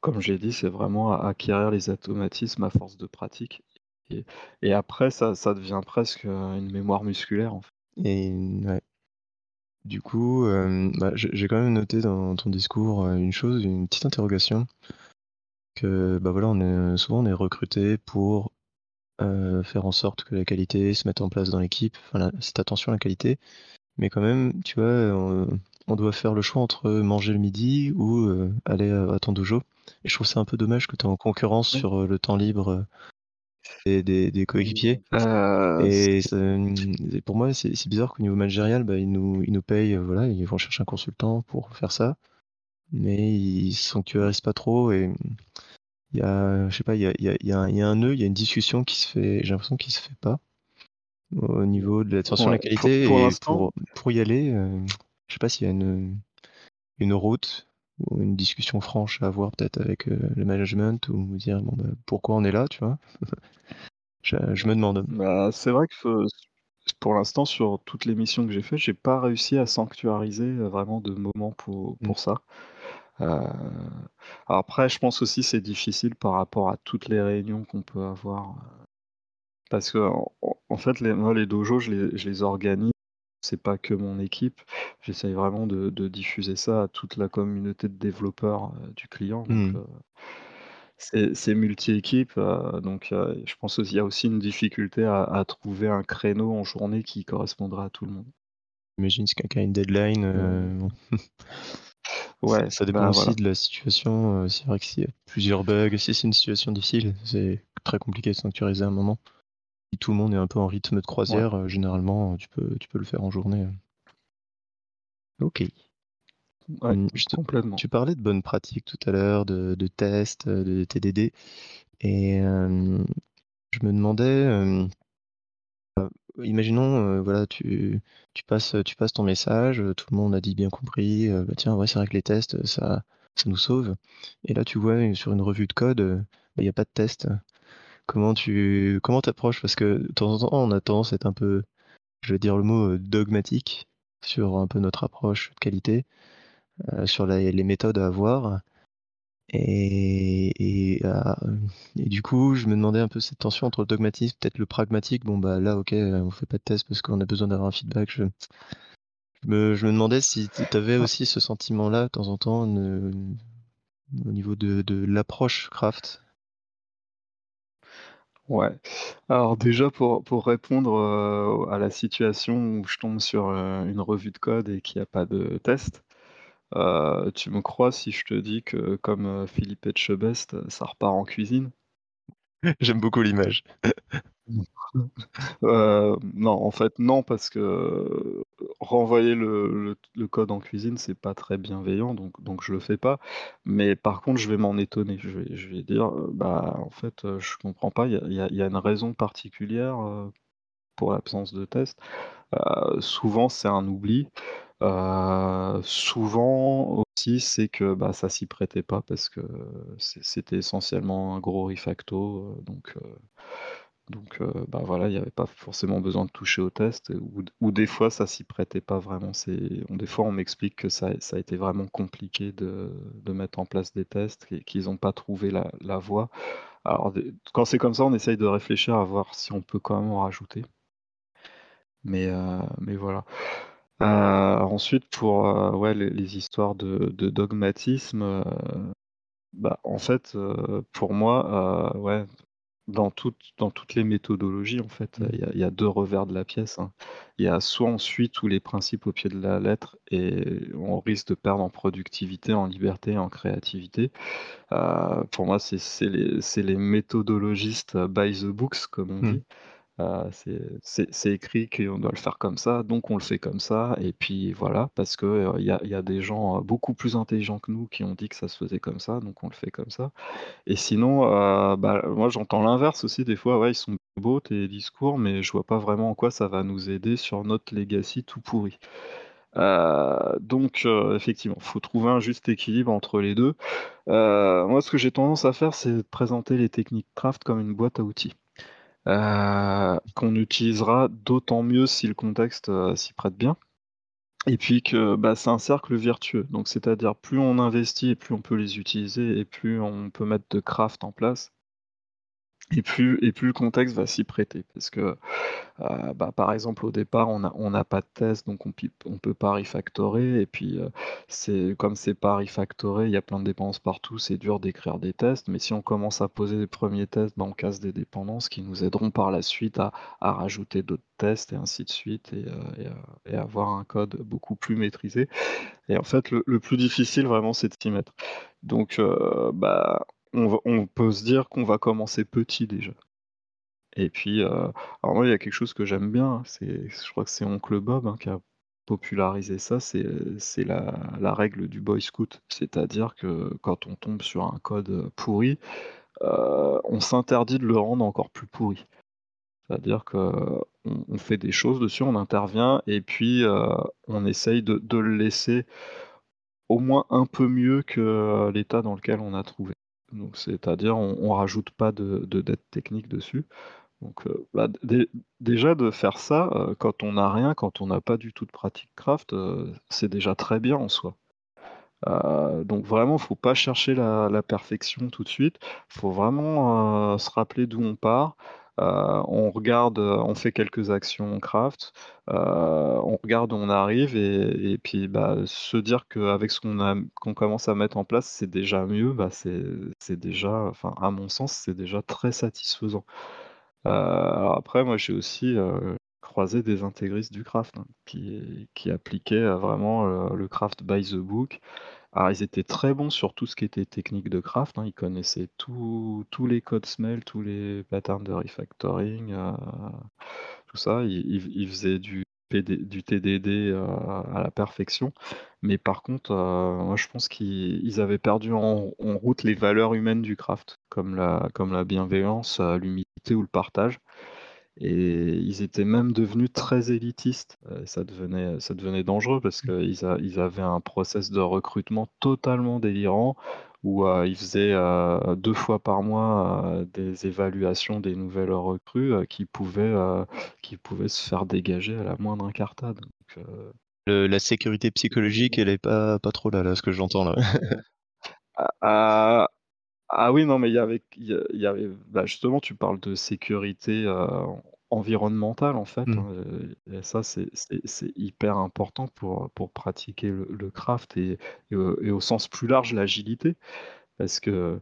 comme j'ai dit, c'est vraiment a acquérir les automatismes à force de pratique et et après ça ça devient presque, une mémoire musculaire, en fait. Et ouais. Du coup, hem, bah, j'ai j'ai quand même noté dans ton discours, heu, une chose, une petite interrogation que, bah, voilà, on est souvent on est recrutés pour, faire en sorte que la qualité se mette en place dans l'équipe, enfin la cette attention à la qualité. Mais quand même, tu vois, on on doit faire le choix entre manger le midi ou, aller, à ton dojo et je trouve ça un peu dommage que tu es en concurrence Ouais. sur, le temps libre, des des des coéquipiers. Et ça, mmh et pour moi, c'est bizarre qu'au niveau managérial, bah, ils nous ils nous payent, voilà, ils vont chercher un consultant pour faire ça, mais ils sanctuarisent pas trop et il y a je sais pas, il y a y a y a y a un nœud, il y a une discussion qui se fait j'ai l'impression qui se fait pas au niveau de l'attention à ouais, la pour pour qualité et pour pour y aller, heu, je sais pas s'il y a une une route ou une discussion franche à avoir peut-être avec, heu, le management ou dire: «Bon, bah, pourquoi on est là?» tu vois? Je je me demande. Bah, c'est vrai que pour l'instant, sur toutes les missions que j'ai fait, j'ai pas réussi à sanctuariser, heu, vraiment de moments pour Mmh. pour ça. Heu, après, je pense aussi c'est difficile par rapport à toutes les réunions qu'on peut avoir, parce qu'en en en fait, les moi, les dojos, je les je les organise, c'est pas que mon équipe. J'essaye vraiment de de diffuser ça à toute la communauté de développeurs, heu, du client, donc Mmh. heu C'est c'est multi-équipe, heu, donc je pense aussi il y a aussi une difficulté à à trouver un créneau en journée qui correspondra à tout le monde. J'imagine si quelqu'un a une deadline, bon, ça ouais, ça dépend bah, aussi voilà. de la situation, c'est vrai que s'il y a plusieurs bugs, si c'est une situation difficile, c'est très compliqué de sanctuariser un moment. Si tout le monde est un peu en rythme de croisière, heu, généralement, tu peux tu peux le faire en journée, heu. OK. ouais, Mmh, complètement. tu parlais de bonnes pratiques tout à l'heure, de de tests, heu, de TDD et je me demandais, Imaginons, voilà, tu tu passes, tu passes ton message, tout le monde a dit bien compris, bah, tiens, ouais, c'est vrai que les tests, ça ça nous sauve et là, tu vois, sur une revue de code, bah, il y a pas de test. Comment tu comment t'approches? Parce que de temps en temps, on a tendance à être un peu, je vais dire le mot, heu, dogmatique sur un peu notre approche de qualité, heu, sur les les méthodes à avoir et et à et du coup, je me demandais un peu cette tension entre le dogmatisme, peut-être le pragmatique. Bon, bah, là, OK, on fait pas de test parce qu'on a besoin d'avoir un feedback. Je je me je me demandais si tu avais aussi ce sentiment-là de temps en temps, ne au niveau de de l'approche craft? Ouais. Alors déjà pour pour répondre, heu, à la situation où je tombe sur, heu, une revue de code et qu'il y a pas de test, heu, tu me crois si je te dis que comme, Philippe Etchebest, ça repart en cuisine? J'aime beaucoup l'image. Heu, non, en fait, non, parce que, heu, renvoyer le code en cuisine, c'est pas très bienveillant, donc je le fais pas. Mais par contre, je vais m'en étonner. Je vais dire, heu: «Bah, en fait, je comprends pas, il y a une raison particulière, pour l'absence de test?» souvent, c'est un oubli. Souvent aussi, c'est que, bah, ça s'y prêtait pas parce que c'était essentiellement un gros refacto, donc donc heu, bah, voilà, il y avait pas forcément besoin de toucher au test ou d ou des fois ça s'y prêtait pas vraiment. C'est des fois on m'explique que ça ça a été vraiment compliqué de de mettre en place des tests qu'ils ont pas trouvé la la voie. Alors quand c'est comme ça, on essaye de réfléchir à voir si on peut quand même en rajouter. Mais heu, mais voilà. Heu, ensuite pour, ouais, les les histoires de de dogmatisme, bah, en fait, pour moi, ouais, dans toutes dans toutes les méthodologies, en fait, Mmh. il y a il y a 2 revers de la pièce, hein. Il y a soit on suit tous les principes au pied de la lettre et on risque de perdre en productivité, en liberté, en créativité. Heu, pour moi, c'est c'est les c'est les méthodologistes by the books, comme on Mmh. dit. C'est écrit qu'on doit le faire comme ça, donc on le fait comme ça et puis voilà, parce que, il y a il des gens, beaucoup plus intelligents que nous qui ont dit que ça se faisait comme ça, donc on le fait comme ça et sinon, bah, moi j'entends l'inverse aussi des fois, ouais, ils sont beaux tes discours, mais je vois pas vraiment en quoi ça va nous aider sur notre legacy tout pourri. Donc effectivement, faut trouver un juste équilibre entre les 2. Heu, moi ce que j'ai tendance à faire, c'est présenter les techniques craft comme une boîte à outils. Heu, qu'on utilisera d'autant mieux si le contexte, heu, s'y prête bien et puis que, bah, c'est un cercle vertueux. Donc c'est-à-dire plus on investit et plus on peut les utiliser et plus on peut mettre de craft en place et plus et plus le contexte va s'y prêter. Parce que, heu, bah, par exemple, au départ, on a on n'a pas de test, donc on on peut pas refactorer et puis, heu, c'est comme c'est pas refactoré, il y a plein de dépendances partout, c'est dur d'écrire des tests. Mais si on commence à poser les premiers tests, bah, on casse des dépendances qui nous aideront par la suite à à rajouter d'autres tests et ainsi de suite et heu et et avoir un code beaucoup plus maîtrisé et en fait, le le plus difficile vraiment, c'est de s'y mettre. Donc heu, bah, on peut se dire qu'on va commencer petit déjà. Et puis, heu, alors moi, il y a quelque chose que j'aime bien, hein, je crois que c'est oncle Bob, hein, qui a popularisé ça, c'est, la la règle du boy scout. C'est-à-dire que quand on tombe sur un code, heu, pourri, heu, on s'interdit de le rendre encore plus pourri. C'est-à-dire qu'on on fait des choses dessus, on intervient et puis, on essaye de le laisser au moins un peu mieux que, l'état dans lequel on a trouvé. C'est-à-dire on on rajoute pas de de dettes techniques dessus. Heu, bah, dé déjà de faire ça, heu, quand on n'a rien, quand on n'a pas du tout de pratique craft, heu, c'est déjà très bien en soi. Donc vraiment, faut pas chercher la la perfection tout de suite. Faut vraiment, se rappeler d'où on part. Heu, on regarde, heu, on fait quelques actions craft, heu, on regarde où on arrive et puis, bah, se dire qu'avec ce qu'on commence à mettre en place, c'est déjà mieux, bah, c'est déjà enfin, à mon sens, c'est déjà très satisfaisant. Après, moi, j'ai aussi, croisé des intégristes du craft, hein, qui appliquaient, vraiment, le craft by the book. Alors ils étaient très bons sur tout ce qui était technique de craft, hein. Ils connaissaient tous les codes smell, tous les patterns de refactoring, heu, tout ça. Ils faisaient du TDD, heu, à la perfection. Mais par contre, heu, moi je pense qu'ils ils avaient perdu en route les valeurs humaines du craft, comme la bienveillance, l'humilité ou le partage. Et ils étaient même devenus très élitistes, ça devenait ça devenait dangereux parce Mmh. qu'ils ils avaient un process de recrutement totalement délirant où, heu, ils faisaient, heu, 2 fois par mois, heu, des évaluations des nouvelles recrues, qui pouvaient, qui pouvaient se faire dégager à la moindre incartade. Donc, heu, Le la sécurité psychologique, elle est pas pas trop là, là, ce que j'entends là. ah oui, non, mais il y avait il y avait bah, justement, tu parles de sécurité, environnementale, en fait, Mmh. hein, et ça, c'est c'est c'est hyper important pour, pour pratiquer le le craft et et au et au sens plus large, l'agilité. Parce que,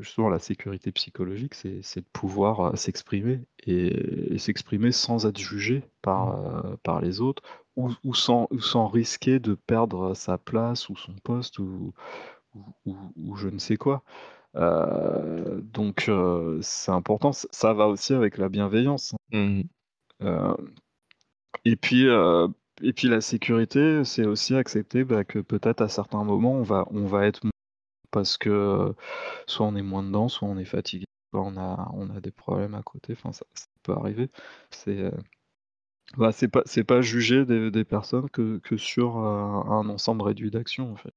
justement, la sécurité psychologique, c'est c'est de pouvoir, s'exprimer et et s'exprimer sans être jugé Mmh. par, par les autres ou ou sans ou sans risquer de perdre sa place ou son poste ou ou ou ou je ne sais quoi. Heu, donc heu, c'est important, ça va aussi avec la bienveillance, Mmh hein. Heu et puis, et puis la sécurité, c'est aussi accepter, bah, que peut-être à certains moments, on va on va être parce que, soit on est moins dedans, soit on est fatigué, soit on a on a des problèmes à côté, enfin ça ça peut arriver. C'est, Bah, c'est pas c'est pas juger des des personnes que que sur, un ensemble réduit d'actions, en fait.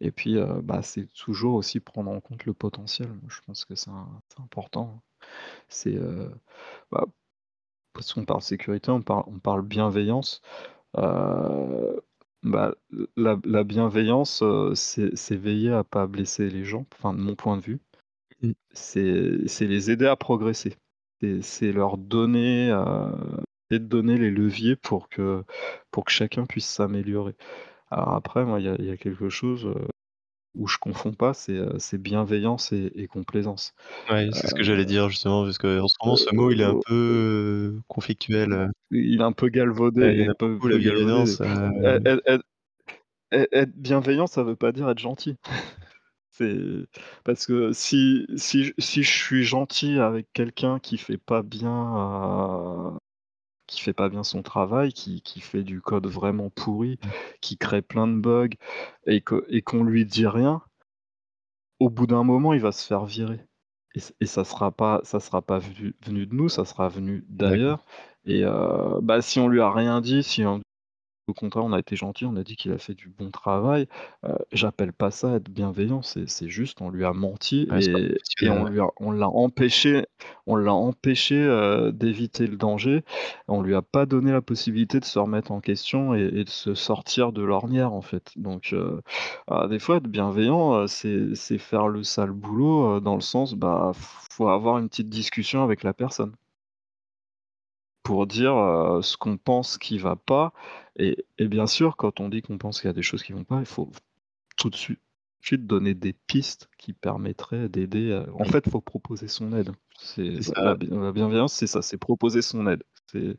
Et puis, heu, bah, c'est toujours aussi prendre en compte le potentiel. Moi, je pense que c'est important. C'est, heu, bah, parce qu'on parle sécurité, on parle on parle bienveillance. Heu, bah, la la bienveillance, heu, c'est c'est veiller à pas blesser les gens, enfin de mon point de vue. Mmh. C'est c'est les aider à progresser. C'est c'est leur donner, heu, et donner les leviers pour que pour que chacun puisse s'améliorer. Alors après, moi, il y a il y a quelque chose, où je confonds pas, c'est, bienveillance et et complaisance. Ouais, c'est ce que j'allais dire justement, parce qu'en ce moment, ce mot, il est un Heu, peu, heu, conflictuel, il est un peu galvaudé, ouais, il est un peu la peu bienveillance, être bienveillant, ça veut pas dire être gentil. C'est parce que si si si je suis gentil avec quelqu'un qui fait pas bien, qui fait pas bien son travail, qui qui fait du code vraiment pourri, qui crée plein de bugs et que et qu'on lui dit rien, au bout d'un moment, il va se faire virer. Et et ça sera pas ça sera pas venu venu de nous, ça sera venu d'ailleurs. Et heu, bah, si on lui a rien dit, si on au contraire, on a été gentil, on a dit qu'il a fait du bon travail. Heu, j'appelle pas ça être bienveillant, c'est c'est juste on lui a menti ouais, c'est pas et et on professionnel, lui a on l'a empêché on l'a empêché, heu, d'éviter le danger. On lui a pas donné la possibilité de se remettre en question et et de se sortir de l'ornière, en fait. Donc heu, ah, des fois être bienveillant, heu, c'est c'est faire le sale boulot, heu, dans le sens, bah, faut avoir une petite discussion avec la personne. Pour dire, heu, ce qu'on pense qui va pas et et bien sûr, quand on dit qu'on pense qu'il y a des choses qui vont pas, il faut tout de suite donner des pistes qui permettraient d'aider, heu en fait, il faut proposer son aide. C'est la la bienveillance, c'est ça, c'est proposer son aide. C'est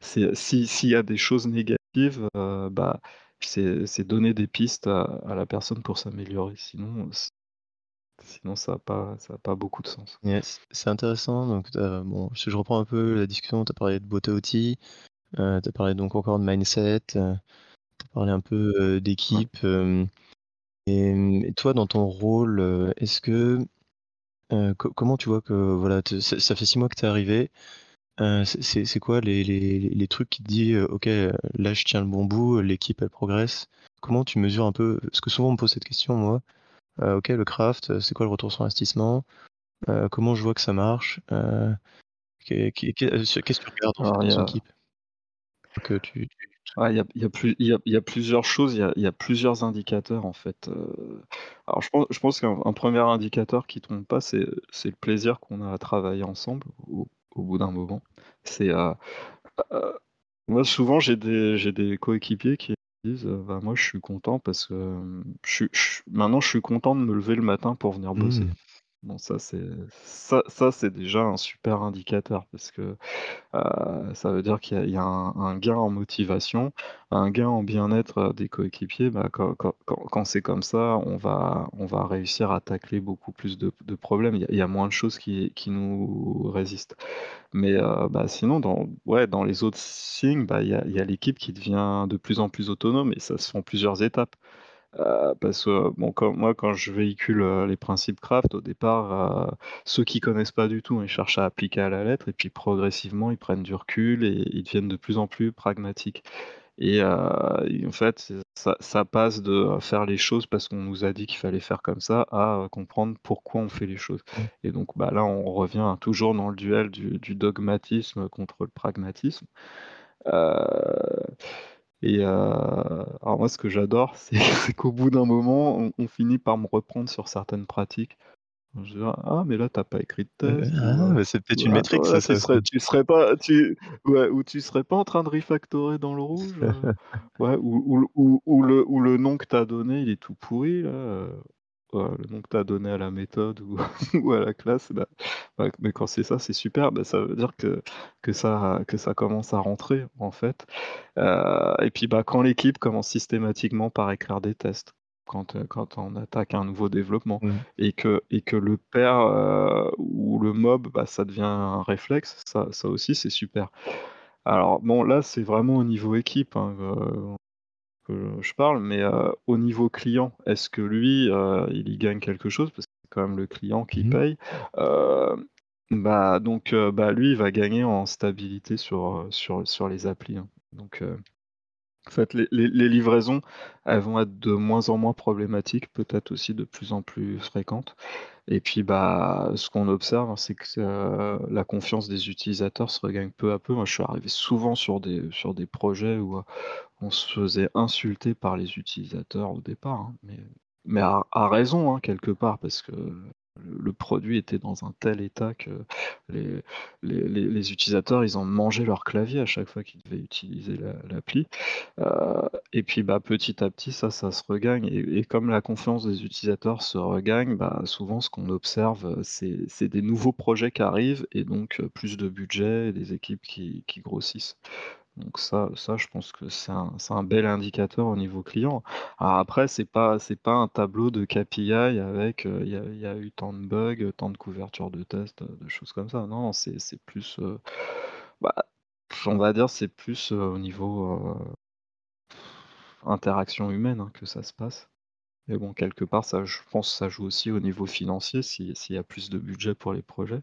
c'est si s'il y a des choses négatives, heu, bah, c'est donner des pistes à à la personne pour s'améliorer. Sinon, sinon ça a pas ça a pas beaucoup de sens. yes, c'est intéressant donc tu bon, je reprends un peu la discussion, tu as parlé de boîte à outils, tu as parlé donc encore de mindset, heu, tu as parlé un peu, Ouais. d'équipe, et et toi dans ton rôle, est-ce que, co comment tu vois que voilà, ça ça fait 6 mois que tu es arrivé, Heu, c'est quoi les les les trucs qui te heu: «OK, là je tiens le bon bout, l'équipe elle progresse»? Comment tu mesures un peu? Parce que souvent on me pose cette question moi, «OK le craft, heu, c'est quoi le retour sur investissement? Heu, comment je vois que ça marche?» qu'est-ce que tu regardes dans a équipe? Que tu tu il y a il y a plus il y a il y a plusieurs choses, il y a plusieurs indicateurs en fait, alors je pense je pense qu'un un 1 indicateur qui trompe pas, c'est le plaisir qu'on a à travailler ensemble au au bout d'un moment. C'est, moi souvent j'ai des coéquipiers qui disent, «Bah, moi je suis content parce que, je je maintenant je suis content de me lever le matin pour venir bosser». mmh, Bon ça c'est ça c'est déjà un super indicateur parce que Heu, ça veut dire qu'il y a il y a un gain en motivation, un gain en bien-être, des coéquipiers. Bah, quand quand c'est comme ça, on va on va réussir à tacler beaucoup plus de problèmes. Il y a moins de choses qui qui nous résistent. Mais, heu, bah, sinon dans ouais, dans les autres signes, bah, il y a il y a l'équipe qui devient de plus en plus autonome et ça se en plusieurs étapes. Heu, parce que, bon, quand moi, quand je véhicule, heu, les principes Craft, au départ, heu, ceux qui connaissent pas du tout, ils cherchent à appliquer à la lettre et puis progressivement, ils prennent du recul et ils deviennent de plus en plus pragmatiques. Et en fait, ça ça passe de faire les choses parce qu'on nous a dit qu'il fallait faire comme ça, à, comprendre pourquoi on fait les choses. Mmh, et donc bah, là, on revient toujours dans le duel du du dogmatisme contre le pragmatisme. Et heu, alors moi ce que j'adore, c'est qu'au bout d'un moment, on on finit par me reprendre sur certaines pratiques. Je dis: «Ah mais là tu as pas écrit de heu, test» ah, heu, bah, c'est peut-être une métrique «Attends ça ça ça. serais tu serais pas tu» ouais, ou «Tu serais pas en train de refactorer dans le rouge, heu?» ouais, ou ou le ou ou le ou le nom que tu as donné, il est tout pourri là, ouais, le nom que tu as donné à la méthode ou ou à la classe, bah bah, mais quand c'est ça, c'est super, bah, ça veut dire que que ça que ça commence à rentrer en fait. Heu et puis, bah, quand l'équipe commence systématiquement par écrire des tests, quand, heu, quand on attaque un nouveau développement Mmh, et que et que le pair, heu, ou le mob, bah, ça devient un réflexe, ça ça aussi c'est super. Alors bon, là, c'est vraiment au niveau équipe, hein, que je parle, mais, heu, au niveau client, est-ce que lui, heu, il y gagne quelque chose? Parce que c'est quand même le client qui mmh paye. Heu Bah, donc, bah, lui, il va gagner en stabilité sur, sur sur les applis, hein. Donc, en fait, les livraisons, elles vont être de moins en moins problématiques, peut-être aussi de plus en plus fréquentes et puis, bah, ce qu'on observe, c'est que euh, la confiance des utilisateurs se regagne peu à peu. Moi, je suis arrivé souvent sur des projets où, heu, on se faisait insulter par les utilisateurs au départ, hein, mais à raison, hein, quelque part, parce que le produit était dans un tel état que les utilisateurs, ils en mangeaient leur clavier à chaque fois qu'ils devaient utiliser la l'appli. Heu et puis, bah, petit à petit, ça, se regagne et comme la confiance des utilisateurs se regagne, bah, souvent ce qu'on observe, c'est des nouveaux projets qui arrivent et donc heu, plus de budget et des équipes qui qui grossissent. Donc ça ça je pense que c'est un un bel indicateur au niveau client. Alors après c'est pas pas un tableau de KPI avec, heu, il y a eu tant de bugs, tant de couvertures de tests, de choses comme ça. Non, c'est plus, heu, bah, on va dire c'est plus, heu, au niveau, interaction humaine, hein, que ça se passe. Mais bon quelque part ça je pense que ça joue aussi au niveau financier si s'il y a plus de budget pour les projets.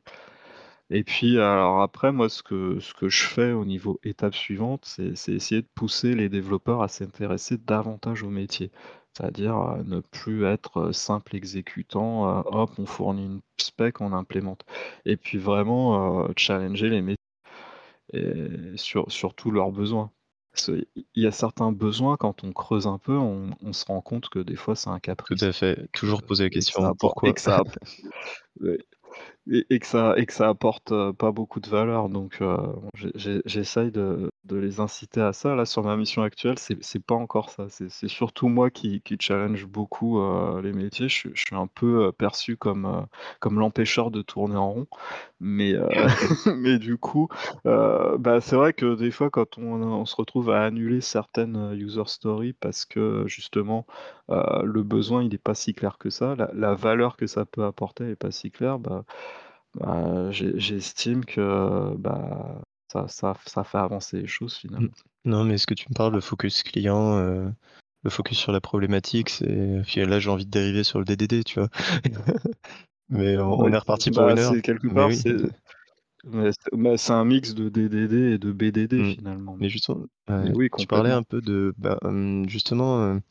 Et puis alors après moi ce que ce que je fais au niveau étape suivante, c'est c'est essayer de pousser les développeurs à s'intéresser davantage au métier. C'est-à-dire, heu, ne plus être, heu, simple exécutant, heu, hop, on fournit une spec, on implémente. Et puis vraiment, heu, challenger les métiers et sur sur tous leurs besoins. Parce qu'il y a certains besoins, quand on creuse un peu, on on se rend compte que des fois c'est un Tout caprice à fait. et Toujours poser la et que ça question: apporte et «Pourquoi?» que ça apporte et et que ça et que ça apporte, heu, pas beaucoup de valeur donc j'ai j'essaye de de les inciter à ça. Là, sur ma mission actuelle, c'est pas encore ça. C'est surtout moi qui qui challenge beaucoup, heu, les métiers. Je suis je suis un peu, perçu comme, comme l'empêcheur de tourner en rond. Mais mais du coup, bah, c'est vrai que des fois quand on on se retrouve à annuler certaines, user stories parce que justement, le besoin il est pas si clair que ça, la la valeur que ça peut apporter est pas si claire, bah bah, j'es j'estime que, bah, ça ça ça fait avancer les choses finalement. Non, mais ce que tu me parles, le focus client, heu, le focus sur la problématique, c'est puis là, j'ai envie de dériver sur le DDD, tu vois? Mais on on est reparti pour bah, une heure. c'est quelque Mais part, oui. c'est mais c'est bah, c'est un mix de DDD et de BDD Mmh. finalement. Mais justement, Mais ouais, oui, tu parlais complètement. un peu de, bah, justement, heu,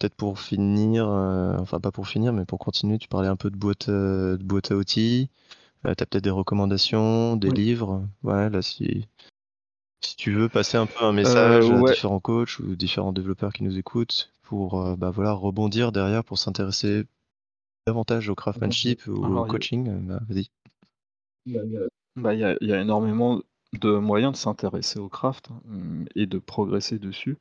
peut-être pour finir, heu, enfin pas pour finir, mais pour continuer, tu parlais un peu de boîte, heu, de boîte à outils. Heu, tu as peut-être des recommandations, des Oui. livres? Ouais, là, si si tu veux passer un peu un Heu, message à ouais. différents coachs ou différents développeurs qui nous écoutent pour, heu, bah, voilà, rebondir derrière pour s'intéresser davantage au craftsmanship ou au Alors, a coaching, bah, vas-y. il y a bah, y a il y a énormément de moyens de s'intéresser au craft, hein, mmh et de progresser dessus.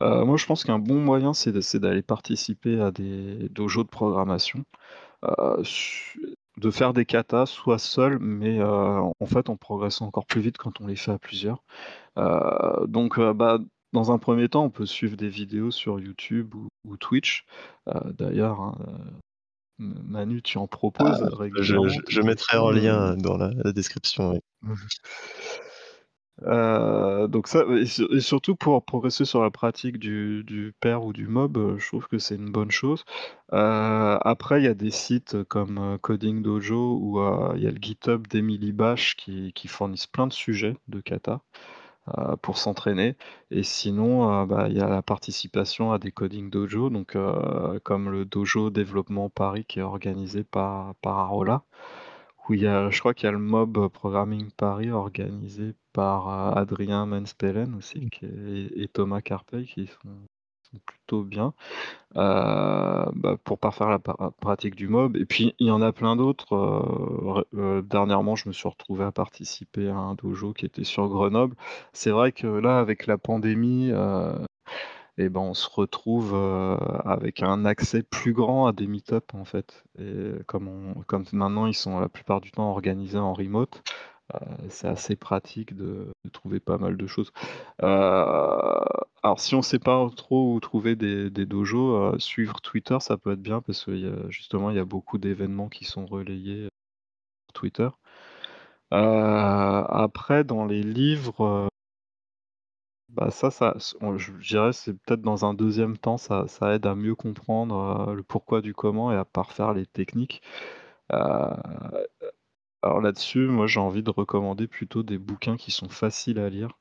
Moi, je pense qu'un bon moyen, c'est d'aller participer à des dojos de programmation, de faire des katas, soit seul, mais heu, en fait, on progresse encore plus vite quand on les fait à plusieurs. Heu, donc heu, bah, dans un premier temps, on peut suivre des vidéos sur YouTube ou ou Twitch. D'ailleurs, hein, Manu, tu en proposes Je je régulièrement je mettrai en lien dans la la description, oui. Heu, donc ça et sur et surtout pour progresser sur la pratique du du pair ou du mob, heu, je trouve que c'est une bonne chose. Heu, après il y a des sites comme, Coding Dojo ou, il y a le GitHub d'Emily Bash qui qui fournissent plein de sujets de kata, pour s'entraîner et sinon, bah, il y a la participation à des Coding Dojo donc, comme le dojo développement Paris qui est organisé par par Arola. Où y a je crois qu'il y a le Mob Programming Paris organisé par, heu, Adrien Menspelen aussi Mmh. qui est et Thomas Carpeil qui sont sont plutôt bien, heu, bah, pour parfaire la pra pratique du mob et puis il y en a plein d'autres, heu, dernièrement je me suis retrouvé à participer à un dojo qui était sur Grenoble. C'est vrai que là avec la pandémie, heu et ben, on se retrouve, avec un accès plus grand à des meet-up en fait et comme on comme maintenant ils sont la plupart du temps organisés en remote, c'est assez pratique de trouver pas mal de choses. Heu, alors si on sait pas trop où trouver des dojos, heu, suivre Twitter ça peut être bien parce qu'il y a justement il y a beaucoup d'événements qui sont relayés, sur Twitter. Après dans les livres, Bah, ça ça on je dirais, c'est peut-être dans un deuxième temps, ça aide à mieux comprendre, le pourquoi du comment et à parfaire les techniques. Alors là-dessus, moi j'ai envie de recommander plutôt des bouquins qui sont faciles à lire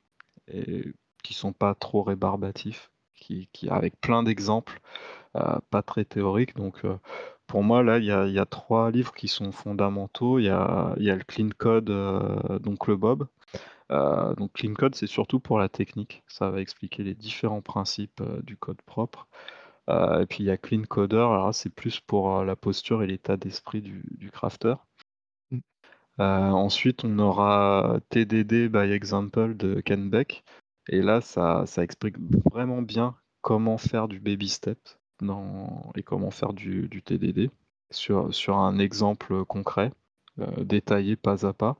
et qui sont pas trop rébarbatifs, qui avec plein d'exemples, heu, pas très théoriques donc heu, pour moi là, il y a 3 livres qui sont fondamentaux. Il y a le Clean Code, heu, d'Oncle Bob. Heu, donc Clean Code, c'est surtout pour la technique. Ça va expliquer les différents principes, du code propre. Et puis il y a Clean Coder, alors c'est plus pour, la posture et l'état d'esprit du crafter. Mmh. Heu, ensuite, on aura TDD by Example de Ken Beck et là, ça explique vraiment bien comment faire du baby step dans et comment faire du TDD sur un exemple, concret, heu, détaillé pas à pas.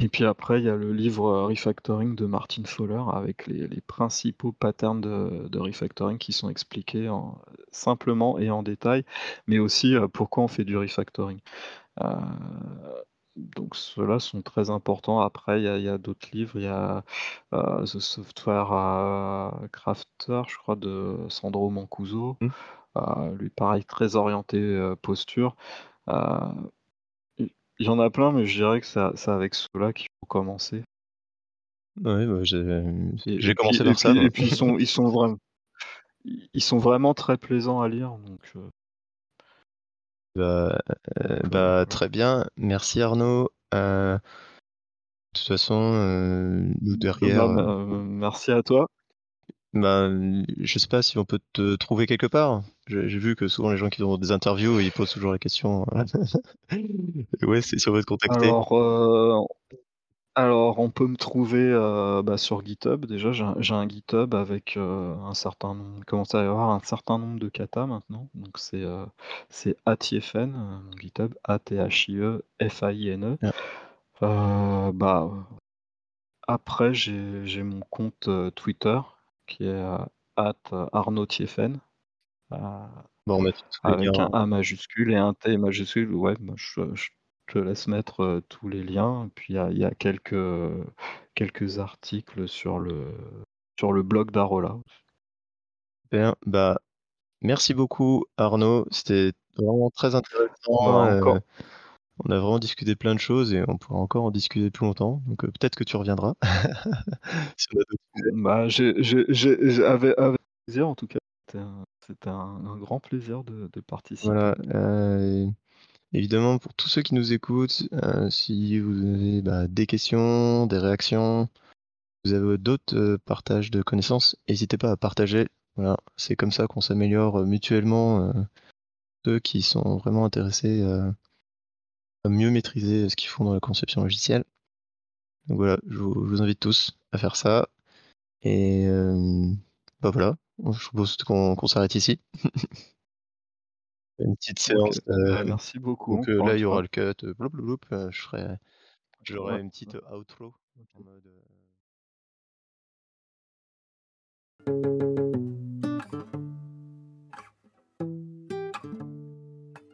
Et puis après, il y a le livre, heu, Refactoring de Martin Fowler avec les les principaux patterns de de refactoring qui sont expliqués en simplement et en détail, mais aussi, heu, pourquoi on fait du refactoring. Heu, donc ceux-là sont très importants. Après, il y a d'autres livres, il y a, The Software, Crafter, je crois, de Sandro Mancuso. Mmh. Lui pareil, très orienté, posture. Il y en a plein, mais je dirais que c'est avec ceux-là qu'il faut commencer. Ouais, bah, j'ai commencé par ça puis et puis ils sont ils sont vraim ils sont vraiment très plaisants à lire donc heu Bah, heu, bah, très bien. Merci Arnaud. Heu, de toute façon, nous derrière, merci à toi. Bah, je sais pas si on peut te trouver quelque part? J'ai vu que souvent les gens qui ont des interviews, ils posent toujours la question, où est-ce si on veut te contacter? Alors, heu, alors on peut me trouver, heu, bah, sur GitHub déjà, j'ai un GitHub avec, un certain nombre il commence à y avoir un certain nombre de katas maintenant, donc c'est, c'est heu, mon GitHub, A-T-H-I-E-F-A-I-N-E. Ah. Heu, bah, après j'ai j'ai mon compte, Twitter qui est, heu, @ArnaudThiefn, heu, Bon, on mettra tous les avec un A majuscule et un T majuscule. Ouais, bah, je je te laisse mettre, tous les liens. Puis il y a il y a quelques, articles sur le sur le blog d'Arola. Super, bah, merci beaucoup Arnaud, c'était vraiment très Bah, intéressant, encore on a vraiment discuté plein de choses et on pourra encore en discuter plus longtemps, donc heu, peut-être que tu reviendras si bah, avec plaisir en tout cas, c'était un grand plaisir de de participer. Voilà, heu, évidemment pour tous ceux qui nous écoutent, heu, si vous avez, bah, des questions, des réactions, vous avez d'autres, partages de connaissances, hésitez pas à partager. Voilà, c'est comme ça qu'on s'améliore, mutuellement, ceux qui sont vraiment intéressés, mieux maîtriser ce qu'ils font dans la conception logicielle. Donc voilà, je vous je vous invite tous à faire ça. Et hem, bah, voilà, je propose qu'on s'arrête ici. Une petite séance, heu, bah, merci beaucoup. donc encore là il y aura le cut, bloup je ferai j'aurai une petite outro en mode,